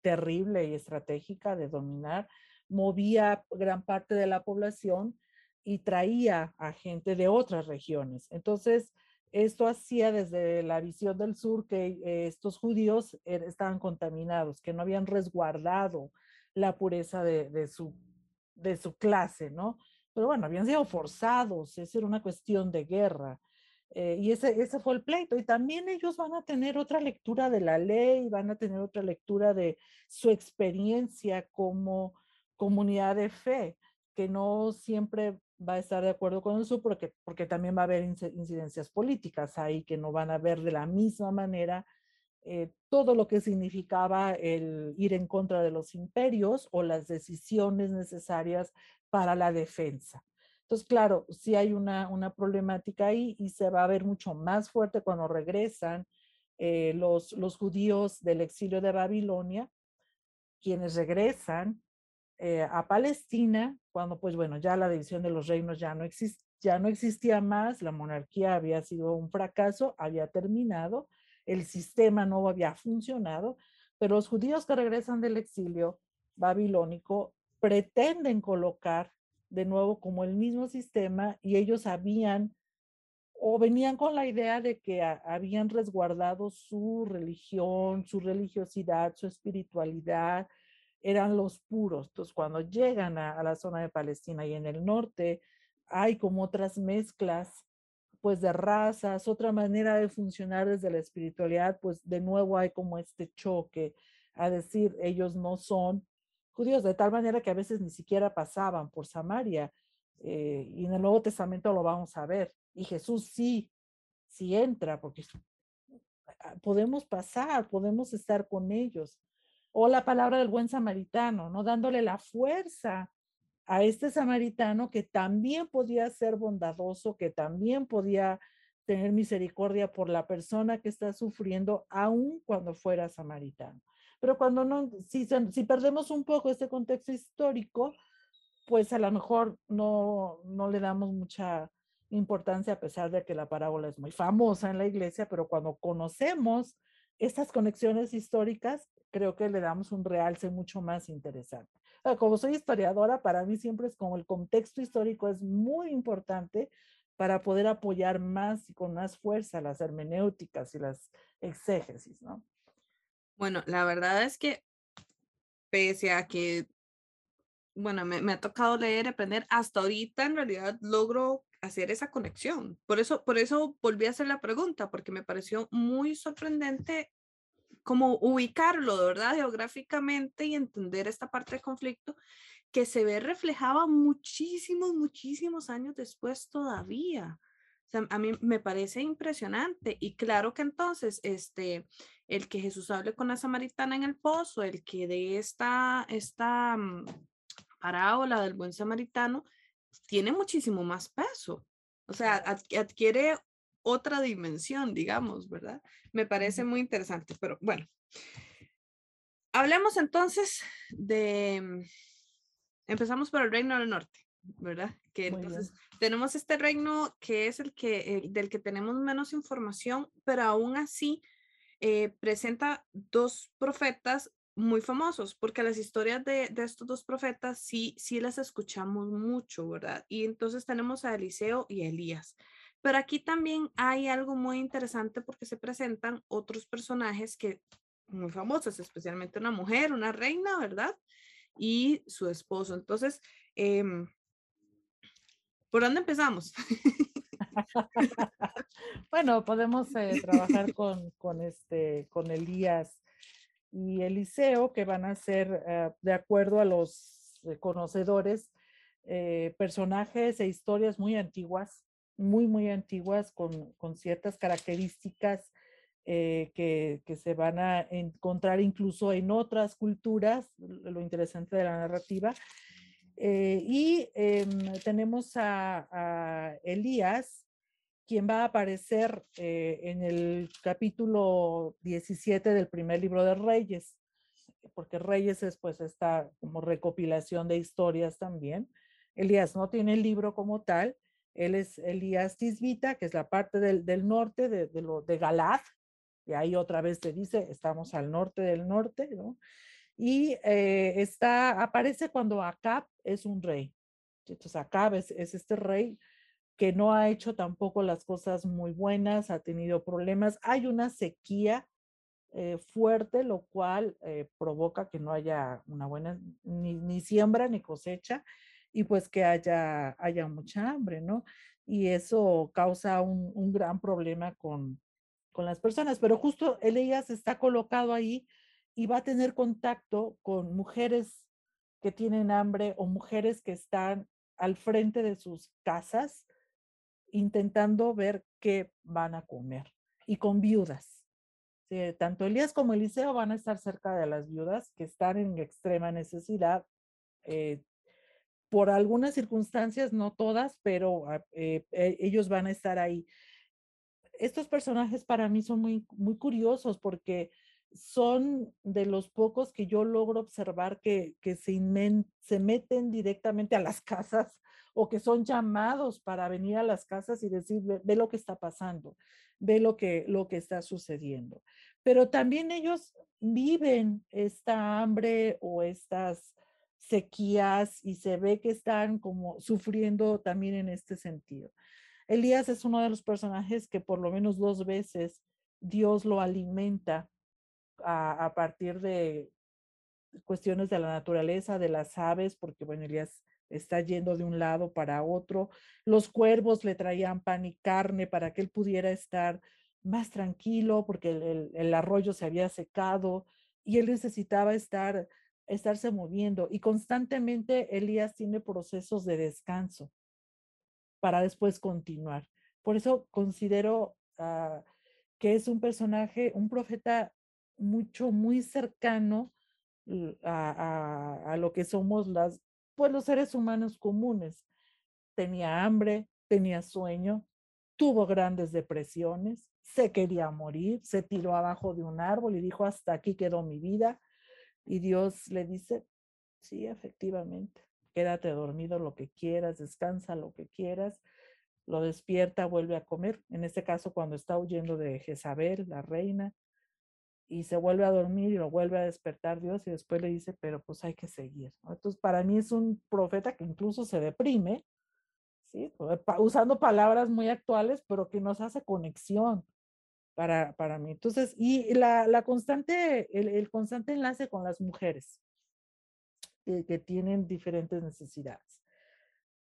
terrible y estratégica de dominar, movía gran parte de la población y traía a gente de otras regiones. Entonces, esto hacía desde la visión del sur que eh, estos judíos er, estaban contaminados, que no habían resguardado la pureza de, su, de su clase, ¿no? Pero bueno, habían sido forzados, esa era una cuestión de guerra. Eh, y ese, ese fue el pleito. Y también ellos van a tener otra lectura de la ley, van a tener otra lectura de su experiencia como comunidad de fe, que no siempre va a estar de acuerdo con eso porque, porque también va a haber incidencias políticas ahí que no van a ver de la misma manera eh, todo lo que significaba el ir en contra de los imperios o las decisiones necesarias para la defensa. Entonces, claro, sí hay una, una problemática ahí y se va a ver mucho más fuerte cuando regresan eh, los, los judíos del exilio de Babilonia, quienes regresan eh, a Palestina, cuando pues bueno, ya la división de los reinos ya no, ya no existía más, la monarquía había sido un fracaso, había terminado, el sistema no había funcionado, pero los judíos que regresan del exilio babilónico pretenden colocar de nuevo como el mismo sistema y ellos habían o venían con la idea de que habían resguardado su religión, su religiosidad, su espiritualidad, eran los puros. Entonces, cuando llegan a, la zona de Palestina y en el norte, hay como otras mezclas, pues de razas, otra manera de funcionar desde la espiritualidad, pues de nuevo hay como este choque a decir, ellos no son judíos, de tal manera que a veces ni siquiera pasaban por Samaria. Eh, y en el Nuevo Testamento lo vamos a ver. Y Jesús sí, sí entra, porque podemos pasar, podemos estar con ellos o la palabra del buen samaritano, ¿no? Dándole la fuerza a este samaritano que también podía ser bondadoso, que también podía tener misericordia por la persona que está sufriendo, aun cuando fuera samaritano. Pero cuando no, si, si perdemos un poco este contexto histórico, pues a lo mejor no, no le damos mucha importancia a pesar de que la parábola es muy famosa en la iglesia, pero cuando conocemos estas conexiones históricas, creo que le damos un realce mucho más interesante. Como soy historiadora, para mí siempre es como el contexto histórico es muy importante para poder apoyar más y con más fuerza las hermenéuticas y las exégesis, ¿no? Bueno, la verdad es que pese a que, bueno, me, me ha tocado leer, aprender, hasta ahorita en realidad logro hacer esa conexión. Por eso, por eso volví a hacer la pregunta, porque me pareció muy sorprendente como ubicarlo, de verdad, geográficamente y entender esta parte del conflicto que se ve reflejada muchísimos, muchísimos años después todavía. O sea, a mí me parece impresionante y claro que entonces, este, el que Jesús hable con la samaritana en el pozo, el que de esta, esta mm, parábola del buen samaritano, tiene muchísimo más peso. O sea, adquiere otra dimensión, digamos, ¿verdad? Me parece muy interesante, pero bueno. Hablemos entonces de, mm, empezamos por el reino del norte, ¿verdad? Que entonces tenemos este reino que es el que, del que tenemos menos información, pero aún así eh, presenta dos profetas muy famosos, porque las historias de, de, estos dos profetas sí, sí las escuchamos mucho, ¿verdad? Y entonces tenemos a Eliseo y a Elías. Pero aquí también hay algo muy interesante porque se presentan otros personajes que muy famosos, especialmente una mujer, una reina, ¿verdad? Y su esposo. Entonces, eh, ¿por dónde empezamos? <laughs> bueno, podemos eh, trabajar con, con, este, con Elías y Eliseo, que van a ser, eh, de acuerdo a los eh, conocedores, personajes e historias muy antiguas, muy, muy antiguas, con, con ciertas características que, que, se van a encontrar incluso en otras culturas, lo interesante de la narrativa. y em, tenemos a, a Elías, quien va a aparecer eh, en el capítulo 17 del primer libro de Reyes, porque Reyes es pues esta como recopilación de historias también. Elías no tiene el libro como tal, él es Elías Tisbita, que es la parte del, del norte de, de, lo, Galad, y ahí otra vez se dice, estamos al norte del norte, ¿no? Y eh, está, aparece cuando Acab es un rey. Entonces Acab es, es este rey que no ha hecho tampoco las cosas muy buenas, ha tenido problemas. Hay una sequía eh, fuerte, lo cual eh, provoca que no haya una buena ni, siembra ni cosecha y pues que haya, haya mucha hambre, ¿no? Y eso causa un, un gran problema con, con las personas. Pero justo Elías está colocado ahí y va a tener contacto con mujeres que tienen hambre o mujeres que están al frente de sus casas intentando ver qué van a comer y con viudas. Tanto Elías como Eliseo van a estar cerca de las viudas que están en extrema necesidad. Eh, por algunas circunstancias, no todas, pero eh, eh, ellos van a estar ahí. Estos personajes para mí son muy, muy curiosos porque son de los pocos que yo logro observar que, que se, inmen, se meten directamente a las casas o que son llamados para venir a las casas y decir, ve, ve, lo que está pasando, ve lo que, lo que está sucediendo. Pero también ellos viven esta hambre o estas sequías y se ve que están como sufriendo también en este sentido. Elías es uno de los personajes que por lo menos dos veces Dios lo alimenta a, partir de cuestiones de la naturaleza, de las aves, porque bueno, Elías está yendo de un lado para otro. Los cuervos le traían pan y carne para que él pudiera estar más tranquilo porque el, el arroyo se había secado y él necesitaba estar, estarse moviendo. Y constantemente Elías tiene procesos de descanso para después continuar. Por eso considero uh, que es un personaje, un profeta mucho, muy cercano a, a, a, lo que somos las, pues los seres humanos comunes. Tenía hambre, tenía sueño, tuvo grandes depresiones, se quería morir, se tiró abajo de un árbol y dijo, hasta aquí quedó mi vida. Y Dios le dice, sí, efectivamente, quédate dormido lo que quieras, descansa lo que quieras, lo despierta, vuelve a comer. En este caso, cuando está huyendo de Jezabel, la reina, y se vuelve a dormir y lo vuelve a despertar Dios y después le dice, pero pues hay que seguir. Entonces, para mí es un profeta que incluso se deprime, ¿sí? usando palabras muy actuales, pero que nos hace conexión para, para mí. Entonces, y la, la constante, el, el, constante enlace con las mujeres que, tienen diferentes necesidades.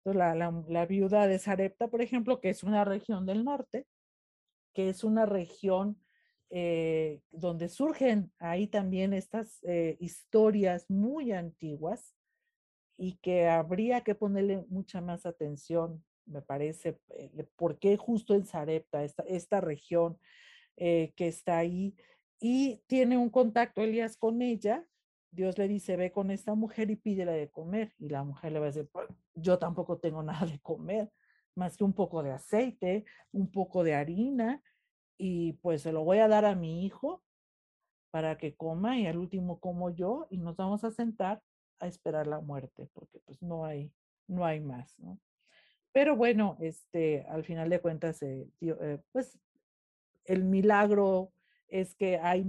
La, la viuda de Sarepta, por ejemplo, que es una región del norte, que es una región eh, donde surgen ahí también estas eh, historias muy antiguas y que habría que ponerle mucha más atención, me parece, eh, por qué justo en Sarepta, esta, esta región eh, que está ahí, y tiene un contacto Elías con ella, Dios le dice, ve con esta mujer y pídele de comer, y la mujer le va a decir, pues, yo tampoco tengo <laughs> nada de comer, más que un poco de aceite, un poco de harina, y pues se lo voy a dar a mi hijo para que coma y al último como yo y nos vamos a sentar a esperar la muerte porque pues no hay no hay más no pero bueno este al final de cuentas eh, eh, pues el milagro es que hay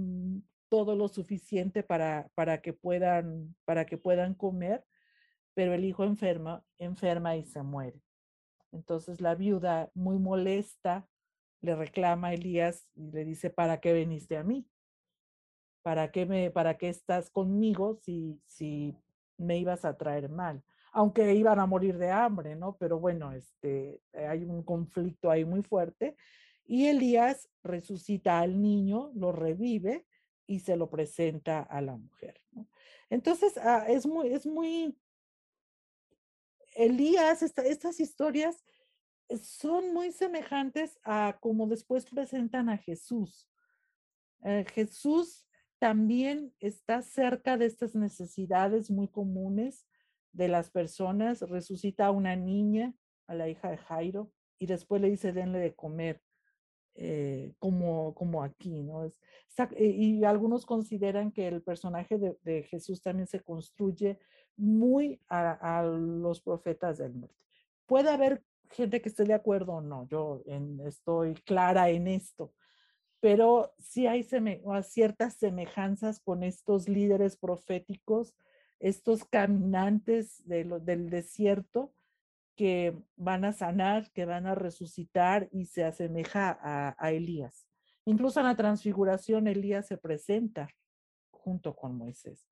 todo lo suficiente para, para, que, puedan, para que puedan comer, pero el hijo enferma, enferma y se muere. Entonces la viuda, muy molesta, le reclama a Elías y le dice, ¿para qué veniste a mí? ¿Para qué, me, para qué estás conmigo si, si me ibas a traer mal? Aunque iban a morir de hambre, ¿no? Pero bueno, este, hay un conflicto ahí muy fuerte. Y Elías resucita al niño, lo revive y se lo presenta a la mujer. Entonces, ah, es, muy, es muy Elías, estas historias son muy semejantes a como después presentan a Jesús. Eh, Jesús también está cerca de estas necesidades muy comunes de las personas. Resucita a una niña, a la hija de Jairo, y después le dice, denle de comer. Eh, como, como aquí, ¿no? Es, y algunos consideran que el personaje de, de Jesús también se construye muy a, los profetas del norte. Puede haber gente que esté de acuerdo o no, yo estoy clara en esto, pero sí hay ciertas semejanzas con estos líderes proféticos, estos caminantes del desierto que van a sanar, que van a resucitar y se asemeja a, Elías. Incluso en la transfiguración Elías se presenta junto con Moisés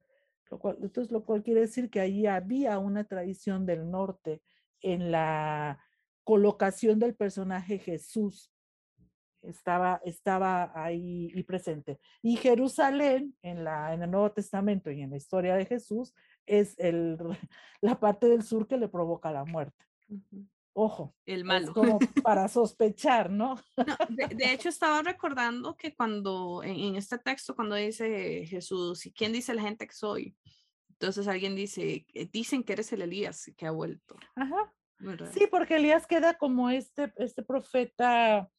entonces, lo cual quiere decir que ahí había una tradición del norte en la colocación del personaje Jesús. Estaba, estaba ahí presente. Y Jerusalén, en, la, en el Nuevo Testamento y en la historia de Jesús, es el, <laughs> la parte del sur que le provoca la muerte. Ojo, el malo. como <laughs> para sospechar, ¿no? <laughs> de, hecho, estaba recordando que cuando en, este texto, cuando dice Jesús, ¿y quién dice la gente que soy? Entonces alguien dice, eh, dicen que eres el Elías que ha vuelto. Ajá. Sí, porque Elías queda como este, este profeta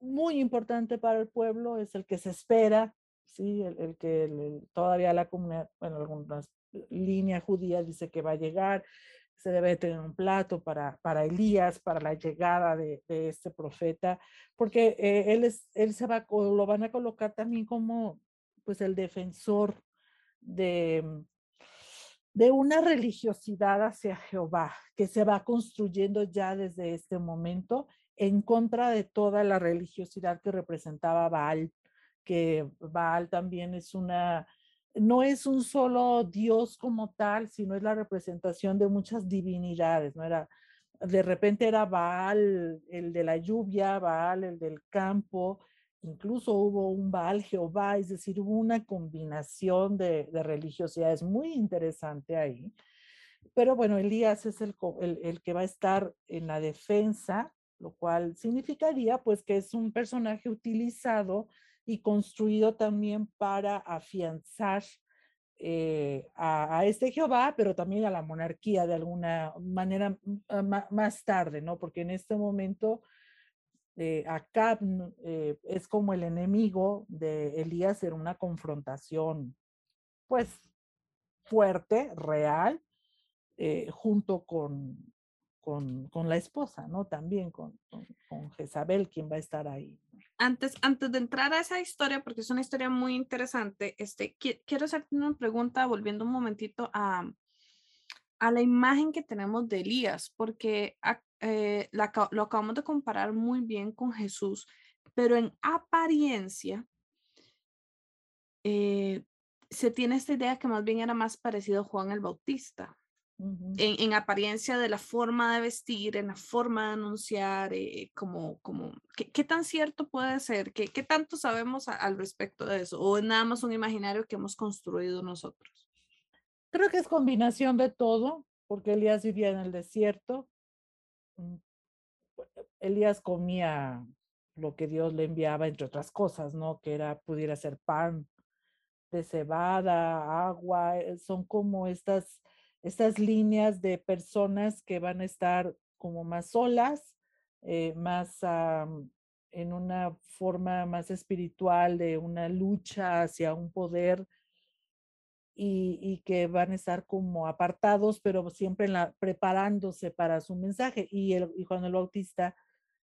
muy importante para el pueblo, es el que se espera, ¿sí? el, que todavía la comunidad, bueno, algunas líneas judías dice que va a llegar, se debe tener un plato para, para Elías, para la llegada de, este profeta, porque eh, él, es, él se va, lo van a colocar también como pues el defensor de, de una religiosidad hacia Jehová que se va construyendo ya desde este momento en contra de toda la religiosidad que representaba Baal, que Baal también es una no es un solo Dios como tal, sino es la representación de muchas divinidades, ¿no? Era, de repente era Baal el de la lluvia, Baal el del campo, incluso hubo un Baal Jehová, es decir, una combinación de, religiosidades muy interesante ahí. Pero bueno, Elías es el, el, el que va a estar en la defensa, lo cual significaría pues que es un personaje utilizado y construido también para afianzar eh, a, este Jehová, pero también a la monarquía de alguna manera mm, ah, más tarde, ¿no? Porque en este momento eh, Acab eh, es como el enemigo de Elías en una confrontación, pues, fuerte, real, junto con, con, con, la esposa, ¿no? También con, con, con Jezabel, quien va a estar ahí antes, antes de entrar a esa historia, porque es una historia muy interesante, este, quiero hacerte una pregunta, volviendo un momentito a, a la imagen que tenemos de Elías, porque eh, lo acabamos de comparar muy bien con Jesús, pero en apariencia eh, se tiene esta idea que más bien era más parecido a Juan el Bautista en, apariencia de la forma de vestir, en la forma de anunciar, eh, como, como ¿qué, tan cierto puede ser? ¿Qué, qué tanto sabemos al respecto de eso? ¿O es nada más un imaginario que hemos construido nosotros? Creo que es combinación de todo, porque Elías vivía en el desierto. Mm, Elías comía lo que Dios le enviaba, entre otras cosas, ¿no? Que era, pudiera ser pan de cebada, agua, eh, son como estas estas líneas de personas que van a estar como más solas, eh, más en una forma más espiritual de una lucha hacia un poder y, que van a estar como apartados, pero siempre la, preparándose para su mensaje. Y, el, y Juan el Bautista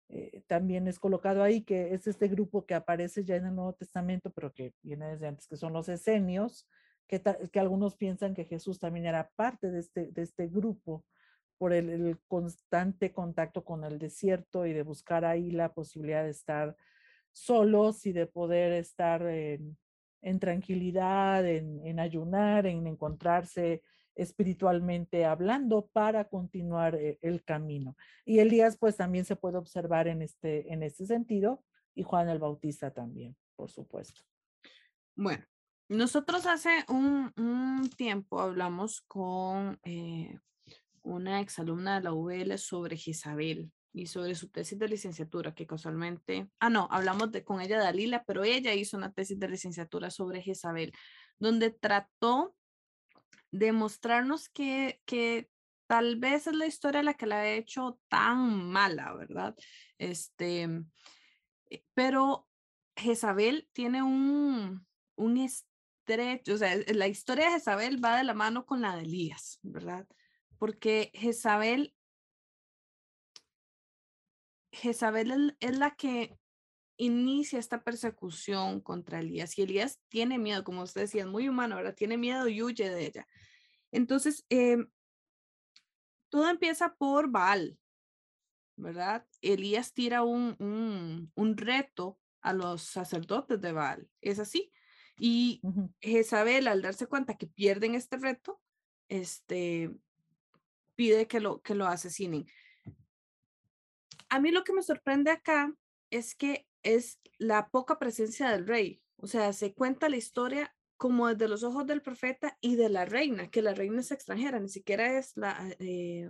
eh, también es colocado ahí, que es este grupo que aparece ya en el Nuevo Testamento, pero que viene desde antes, que son los esenios, que, algunos piensan que Jesús también era parte de este, de este grupo por el, constante contacto con el desierto y de buscar ahí la posibilidad de estar solos y de poder estar en, tranquilidad, en, en, ayunar, en encontrarse espiritualmente hablando para continuar eh, el camino. Y Elías pues también se puede observar en este, en este sentido y Juan el Bautista también, por supuesto. Bueno, nosotros hace un, un tiempo hablamos con eh, una exalumna de la UL sobre Jezabel y sobre su tesis de licenciatura, que casualmente, ah, no, hablamos de, con ella Dalila, pero ella hizo una tesis de licenciatura sobre Jezabel, donde trató de mostrarnos que, que tal vez es la historia la que la ha hecho tan mala, ¿verdad? Este, eh, pero Jezabel tiene un, un o sea, la historia de Jezabel va de la mano con la de Elías, ¿verdad? Porque Jezabel, Jezabel es la que inicia esta persecución contra Elías y Elías tiene miedo, como usted decía, es muy humano, ¿verdad? Tiene miedo y huye de ella. Entonces, em, todo empieza por Baal, ¿verdad? Elías tira un, un, un, reto a los sacerdotes de Baal, es así. Y Jezabel, al darse cuenta que pierden este reto, este, pide que lo, que lo asesinen. A mí lo que me sorprende acá es que es la poca presencia del rey. O sea, se cuenta la historia como desde los ojos del profeta y de la reina, que la reina es extranjera, ni siquiera es la, eh,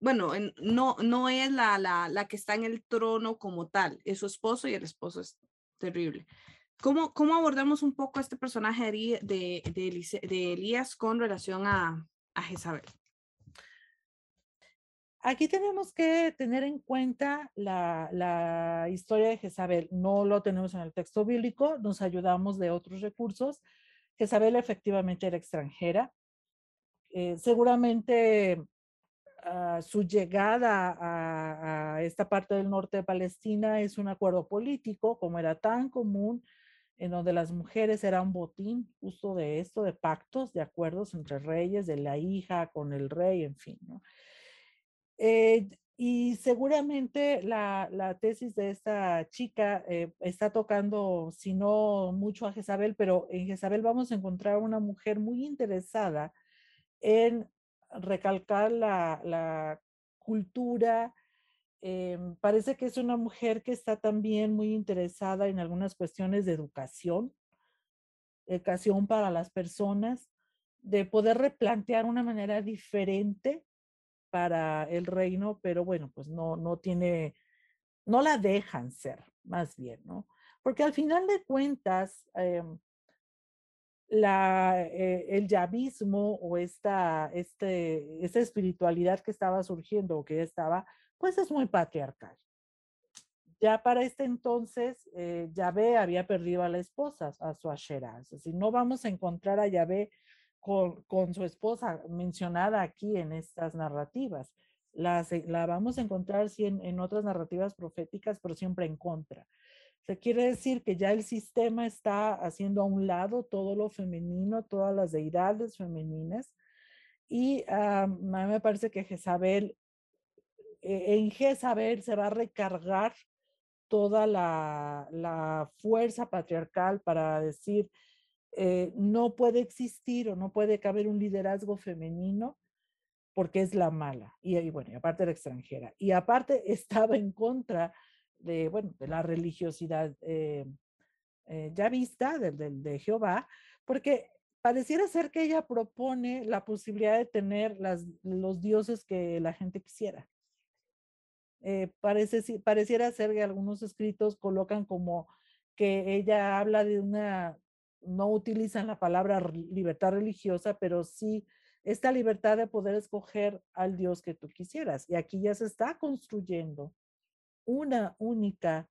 bueno, no, no es la, la, la, que está en el trono como tal, es su esposo y el esposo es terrible. ¿Cómo, cómo abordamos un poco este personaje de, de, de, de Elías con relación a, a Jezabel? Aquí tenemos que tener en cuenta la, historia de Jezabel. No lo tenemos en el texto bíblico, nos ayudamos de otros recursos. Jezabel efectivamente era extranjera. Eh, seguramente ah, su llegada a, a, esta parte del norte de Palestina es un acuerdo político, como era tan común, en donde las mujeres eran un botín justo de esto, de pactos, de acuerdos entre reyes, de la hija con el rey, en fin. Eh, y seguramente la, la, tesis de esta chica eh, está tocando, si no mucho a Jezabel, pero en Jezabel vamos a encontrar una mujer muy interesada en recalcar la, la cultura. Eh, parece que es una mujer que está también muy interesada en algunas cuestiones de educación, educación para las personas, de poder replantear una manera diferente para el reino, pero bueno, pues no, no tiene, no la dejan ser, más bien, ¿no? Porque al final de cuentas, eh, la, eh, el yavismo o esta, este, esta espiritualidad que estaba surgiendo o que estaba, pues es muy patriarcal. Ya para este entonces, eh, Yahvé había perdido a la esposa, a su Asherah. Es decir, no vamos a encontrar a Yahvé con, su esposa mencionada aquí en estas narrativas. La, la vamos a encontrar sí, en, otras narrativas proféticas, pero siempre en contra. Se quiere decir que ya el sistema está haciendo a un lado todo lo femenino, todas las deidades femeninas. Y uh, a mí me parece que Jezabel, eh, en Jezabel se va a recargar toda la, fuerza patriarcal para decir, eh, no puede existir o no puede caber un liderazgo femenino porque es la mala. Y, bueno, y aparte era extranjera. Y aparte <laughs> estaba en contra de, bueno, de la religiosidad eh, eh, ya vista de, de, de, Jehová, porque pareciera ser que ella propone la posibilidad de tener las, los dioses que la gente quisiera. Eh, parece, pareciera ser que algunos escritos colocan como que ella habla de una no utilizan la palabra libertad religiosa, pero sí esta libertad de poder escoger al Dios que tú quisieras. Y aquí ya se está construyendo una única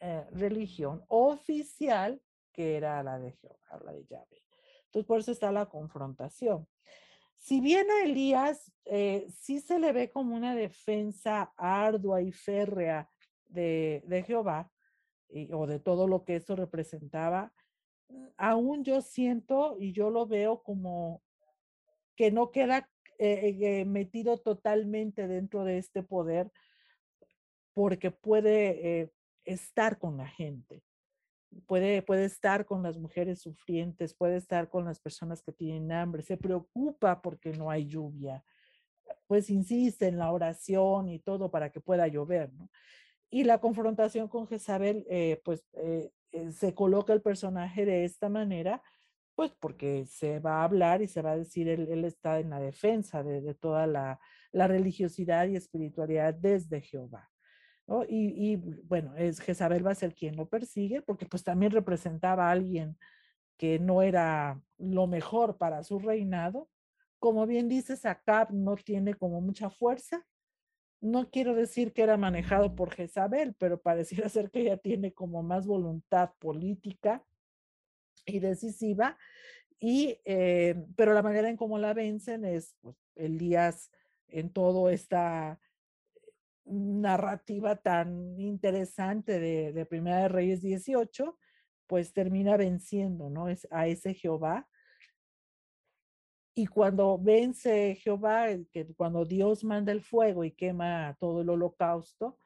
eh, religión oficial que era la de Jehová, la de Yahvé. Entonces, por eso está la confrontación. Si bien a Elías eh, sí se le ve como una defensa ardua y férrea de, de Jehová o de todo lo que eso representaba, mm, aún yo siento y yo lo veo como que no queda eh, eh, metido totalmente dentro de este poder porque puede estar con la gente puede, puede estar con las mujeres sufrientes, puede estar con las personas que tienen hambre, se preocupa porque no hay lluvia, pues insiste en la oración y todo para que pueda llover. Y la confrontación con Jezabel, eh, pues eh, eh, se coloca el personaje de esta manera, pues porque se va a hablar y se va a decir, él, él está en la defensa de, toda la religiosidad y espiritualidad desde Jehová. Y, bueno, es Jezabel va a ser quien lo persigue, porque pues también representaba a alguien que no era lo mejor para su reinado. Como bien dices, Acab no tiene como mucha fuerza. No quiero decir que era manejado por Jezabel, pero pareciera <laughs> ser que ella tiene como más voluntad política y decisiva. Y, eh, pero la manera en cómo la vencen es pues, Elías en todo esta narrativa tan interesante de, de Primera de Reyes 18, pues termina venciendo, ¿no? Es a ese Jehová. Y cuando vence Jehová, que cuando Dios manda el fuego y quema todo el holocausto,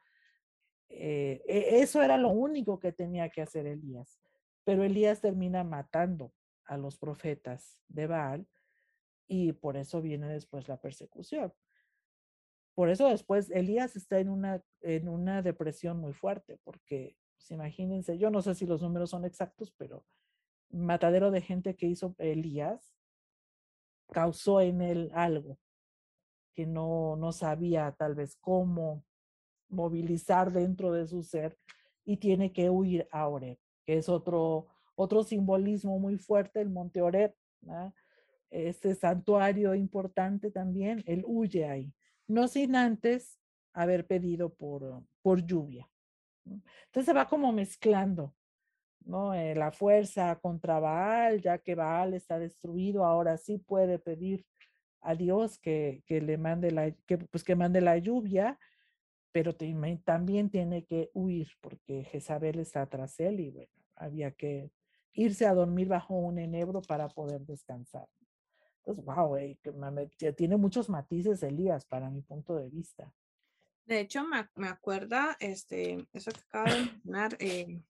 eh, e, eso era lo único que tenía que hacer Elías. Pero Elías termina matando a los profetas de Baal y por eso viene después la persecución. Por eso después Elías está en una, en una depresión muy fuerte, porque pues, imagínense, yo no sé si los números son exactos, pero matadero de gente que hizo Elías causó en él algo que no, no sabía tal vez cómo movilizar dentro de su ser y tiene que huir a Oreb, que es otro, otro simbolismo muy fuerte, el monte Oreb, este santuario importante también, él huye ahí no sin antes haber pedido por, por lluvia. Entonces se va como mezclando, ¿no? Eh, la fuerza contra Baal, ya que Baal está destruido, ahora sí puede pedir a Dios que, que le mande la, que, pues que mande la lluvia, pero también tiene que huir porque Jezabel está tras él y bueno, había que irse a dormir bajo un enebro para poder descansar. Entonces, wow, tiene muchos matices Elías para mi punto de vista. De hecho, me, me acuerda este, eso que acaba de mencionar, eh,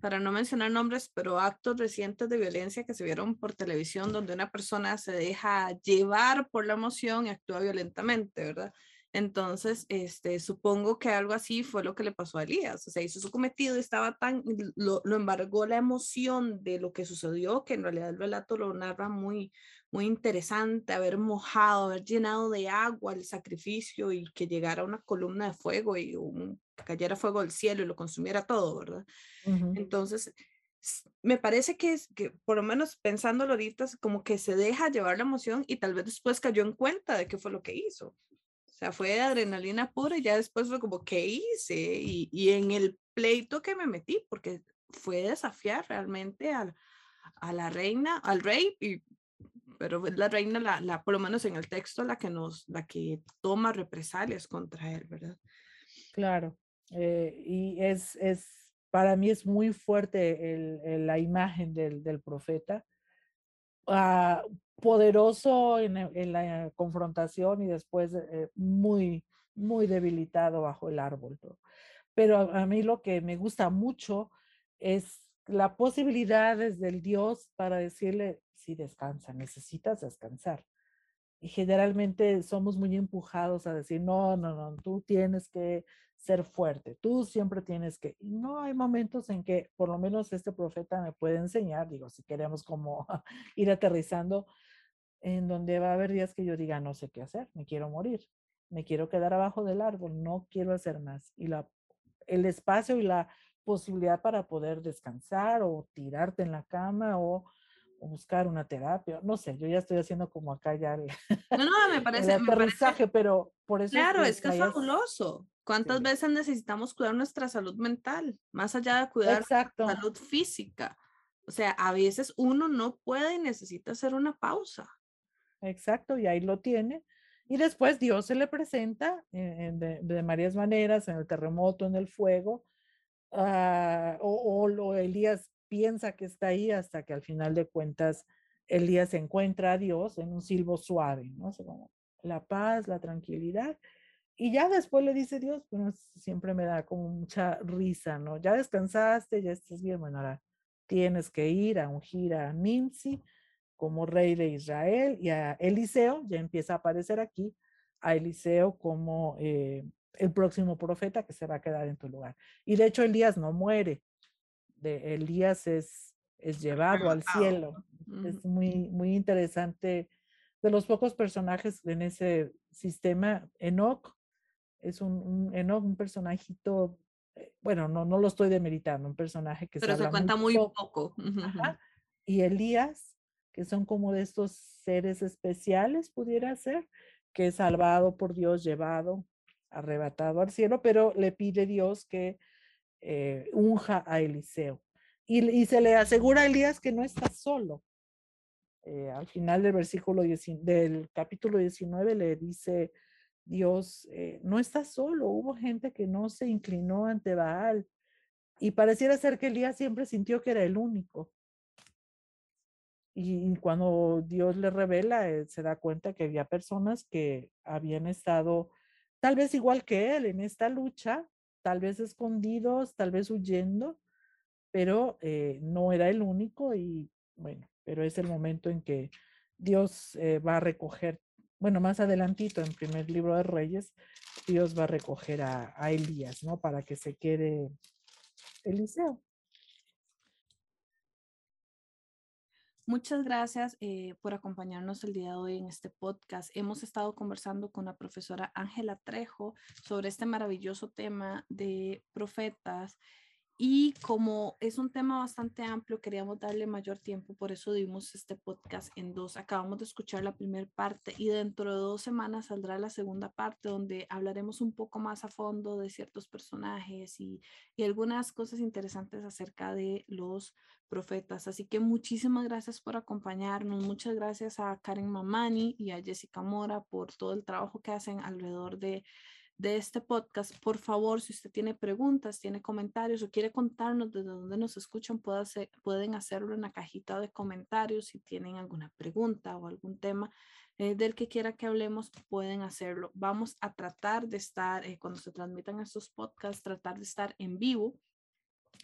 para no mencionar nombres, pero actos recientes de violencia que se vieron por televisión donde una persona se deja llevar por la emoción y actúa violentamente, ¿verdad? Entonces, este, supongo que algo así fue lo que le pasó a Elías. O sea, hizo su cometido estaba tan, lo, lo, embargó la emoción de lo que sucedió, que en realidad el relato lo narra muy, muy interesante, haber mojado, haber llenado de agua el sacrificio y que llegara una columna de fuego y un, cayera fuego del cielo y lo consumiera todo, ¿verdad? Entonces, me parece que es que por lo menos pensándolo ahorita, como que se deja llevar la emoción y tal vez después cayó en cuenta de qué fue lo que hizo. O sea, fue adrenalina pura y ya después fue como, ¿qué hice? Y, y en el pleito que me metí, porque fue desafiar realmente al, a la reina, al rey, y, pero es la reina, la, la, por lo menos en el texto, la que nos, la que toma represalias contra él, ¿verdad? Claro, eh, y es, es, para mí es muy fuerte el, el, la imagen del, del profeta. Uh, poderoso en, en, la confrontación y después eh, muy, muy debilitado bajo el árbol. ¿no? Pero a, a, mí lo que me gusta mucho es la posibilidad desde el Dios para decirle, sí, descansa, necesitas descansar. Y generalmente somos muy empujados a decir, no, no, no, tú tienes que ser fuerte, tú siempre tienes que, no hay momentos en que por lo menos este profeta me puede enseñar, digo, si queremos como <laughs> ir aterrizando, en donde va a haber días que yo diga, no sé qué hacer, me quiero morir, me quiero quedar abajo del árbol, no quiero hacer más. Y la, el espacio y la posibilidad para poder descansar o tirarte en la cama o, o buscar una terapia, no sé, yo ya estoy haciendo como acá ya el, no, no, me <laughs> parece, el aterrizaje, me parece, pero por eso... Claro, es que es fabuloso. ¿Cuántas sí. veces necesitamos cuidar nuestra salud mental, más allá de cuidar Exacto. salud física? O sea, a veces uno no puede y necesita hacer una pausa. exacto, y ahí lo tiene. Y después Dios se le presenta de, varias maneras, en el terremoto, en el fuego, ah, o, Elías piensa que está ahí hasta que al final de cuentas Elías encuentra a Dios en un silbo suave, ¿no? la paz, la tranquilidad. Y ya después le dice Dios, bueno, siempre me da como mucha risa, ¿no? Ya descansaste, ya estás bien, bueno, ahora tienes que ir a ungir a Nimsi como rey de Israel y a Eliseo, ya empieza a aparecer aquí, a Eliseo como eh, el próximo profeta que se va a quedar en tu lugar. Y de hecho Elías no muere, de Elías es, es llevado al cielo. Es muy, muy interesante. De los pocos personajes en ese sistema, Enoch es un, un un personajito, eh, bueno, no, no lo estoy demeritando, un personaje que Pero se, cuenta muy poco. Y Elías que son como de estos seres especiales, pudiera ser, que es salvado por Dios, llevado, arrebatado al cielo, pero le pide Dios que eh, unja a Eliseo. Y, se le asegura a Elías que no está solo. Eh, al final del versículo del capítulo 19 le dice Dios, eh, no está solo, hubo gente que no se inclinó ante Baal y pareciera ser que Elías siempre sintió que era el único. Y cuando Dios le revela, se da cuenta que había personas que habían estado tal vez igual que él en esta lucha, tal vez escondidos, tal vez huyendo, pero eh, no era el único y bueno, pero es el momento en que Dios eh, va a recoger, bueno, más adelantito en primer libro de Reyes, Dios va a recoger a, a Elías, ¿no? Para que se quede Eliseo. Muchas gracias eh, por acompañarnos el día de hoy en este podcast. Hemos estado conversando con la profesora Ángela Trejo sobre este maravilloso tema de profetas y como es un tema bastante amplio, queríamos darle mayor tiempo, por eso dimos este podcast en dos. Acabamos de escuchar la primera parte y dentro de dos semanas saldrá la segunda parte donde hablaremos un poco más a fondo de ciertos personajes y, y algunas cosas interesantes acerca de los profetas. Así que muchísimas gracias por acompañarnos. Muchas gracias a Karen Mamani y a Jessica Mora por todo el trabajo que hacen alrededor de de este podcast, por favor, si usted tiene preguntas, tiene comentarios o quiere contarnos desde dónde nos escuchan, pueden hacerlo en la cajita de comentarios. Si tienen alguna pregunta o algún tema eh, del que quiera que hablemos, pueden hacerlo. Vamos a tratar de estar, eh, cuando se transmitan estos podcasts, tratar de estar en vivo.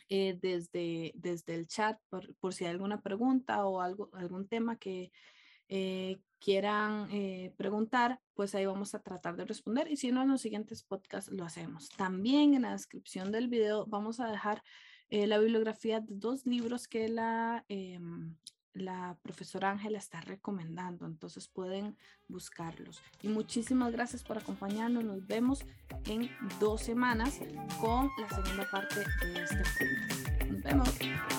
Eh, desde, desde el chat por, por si hay alguna pregunta o algo, algún tema que, eh, quieran eh, preguntar, pues ahí vamos a tratar de responder y si no, en los siguientes podcasts lo hacemos. También en la descripción del video vamos a dejar eh, la bibliografía de dos libros que la, em, la profesora Ángela está recomendando, entonces pueden buscarlos. Y muchísimas gracias por acompañarnos, nos vemos en dos semanas con la segunda parte de este podcast. Nos vemos.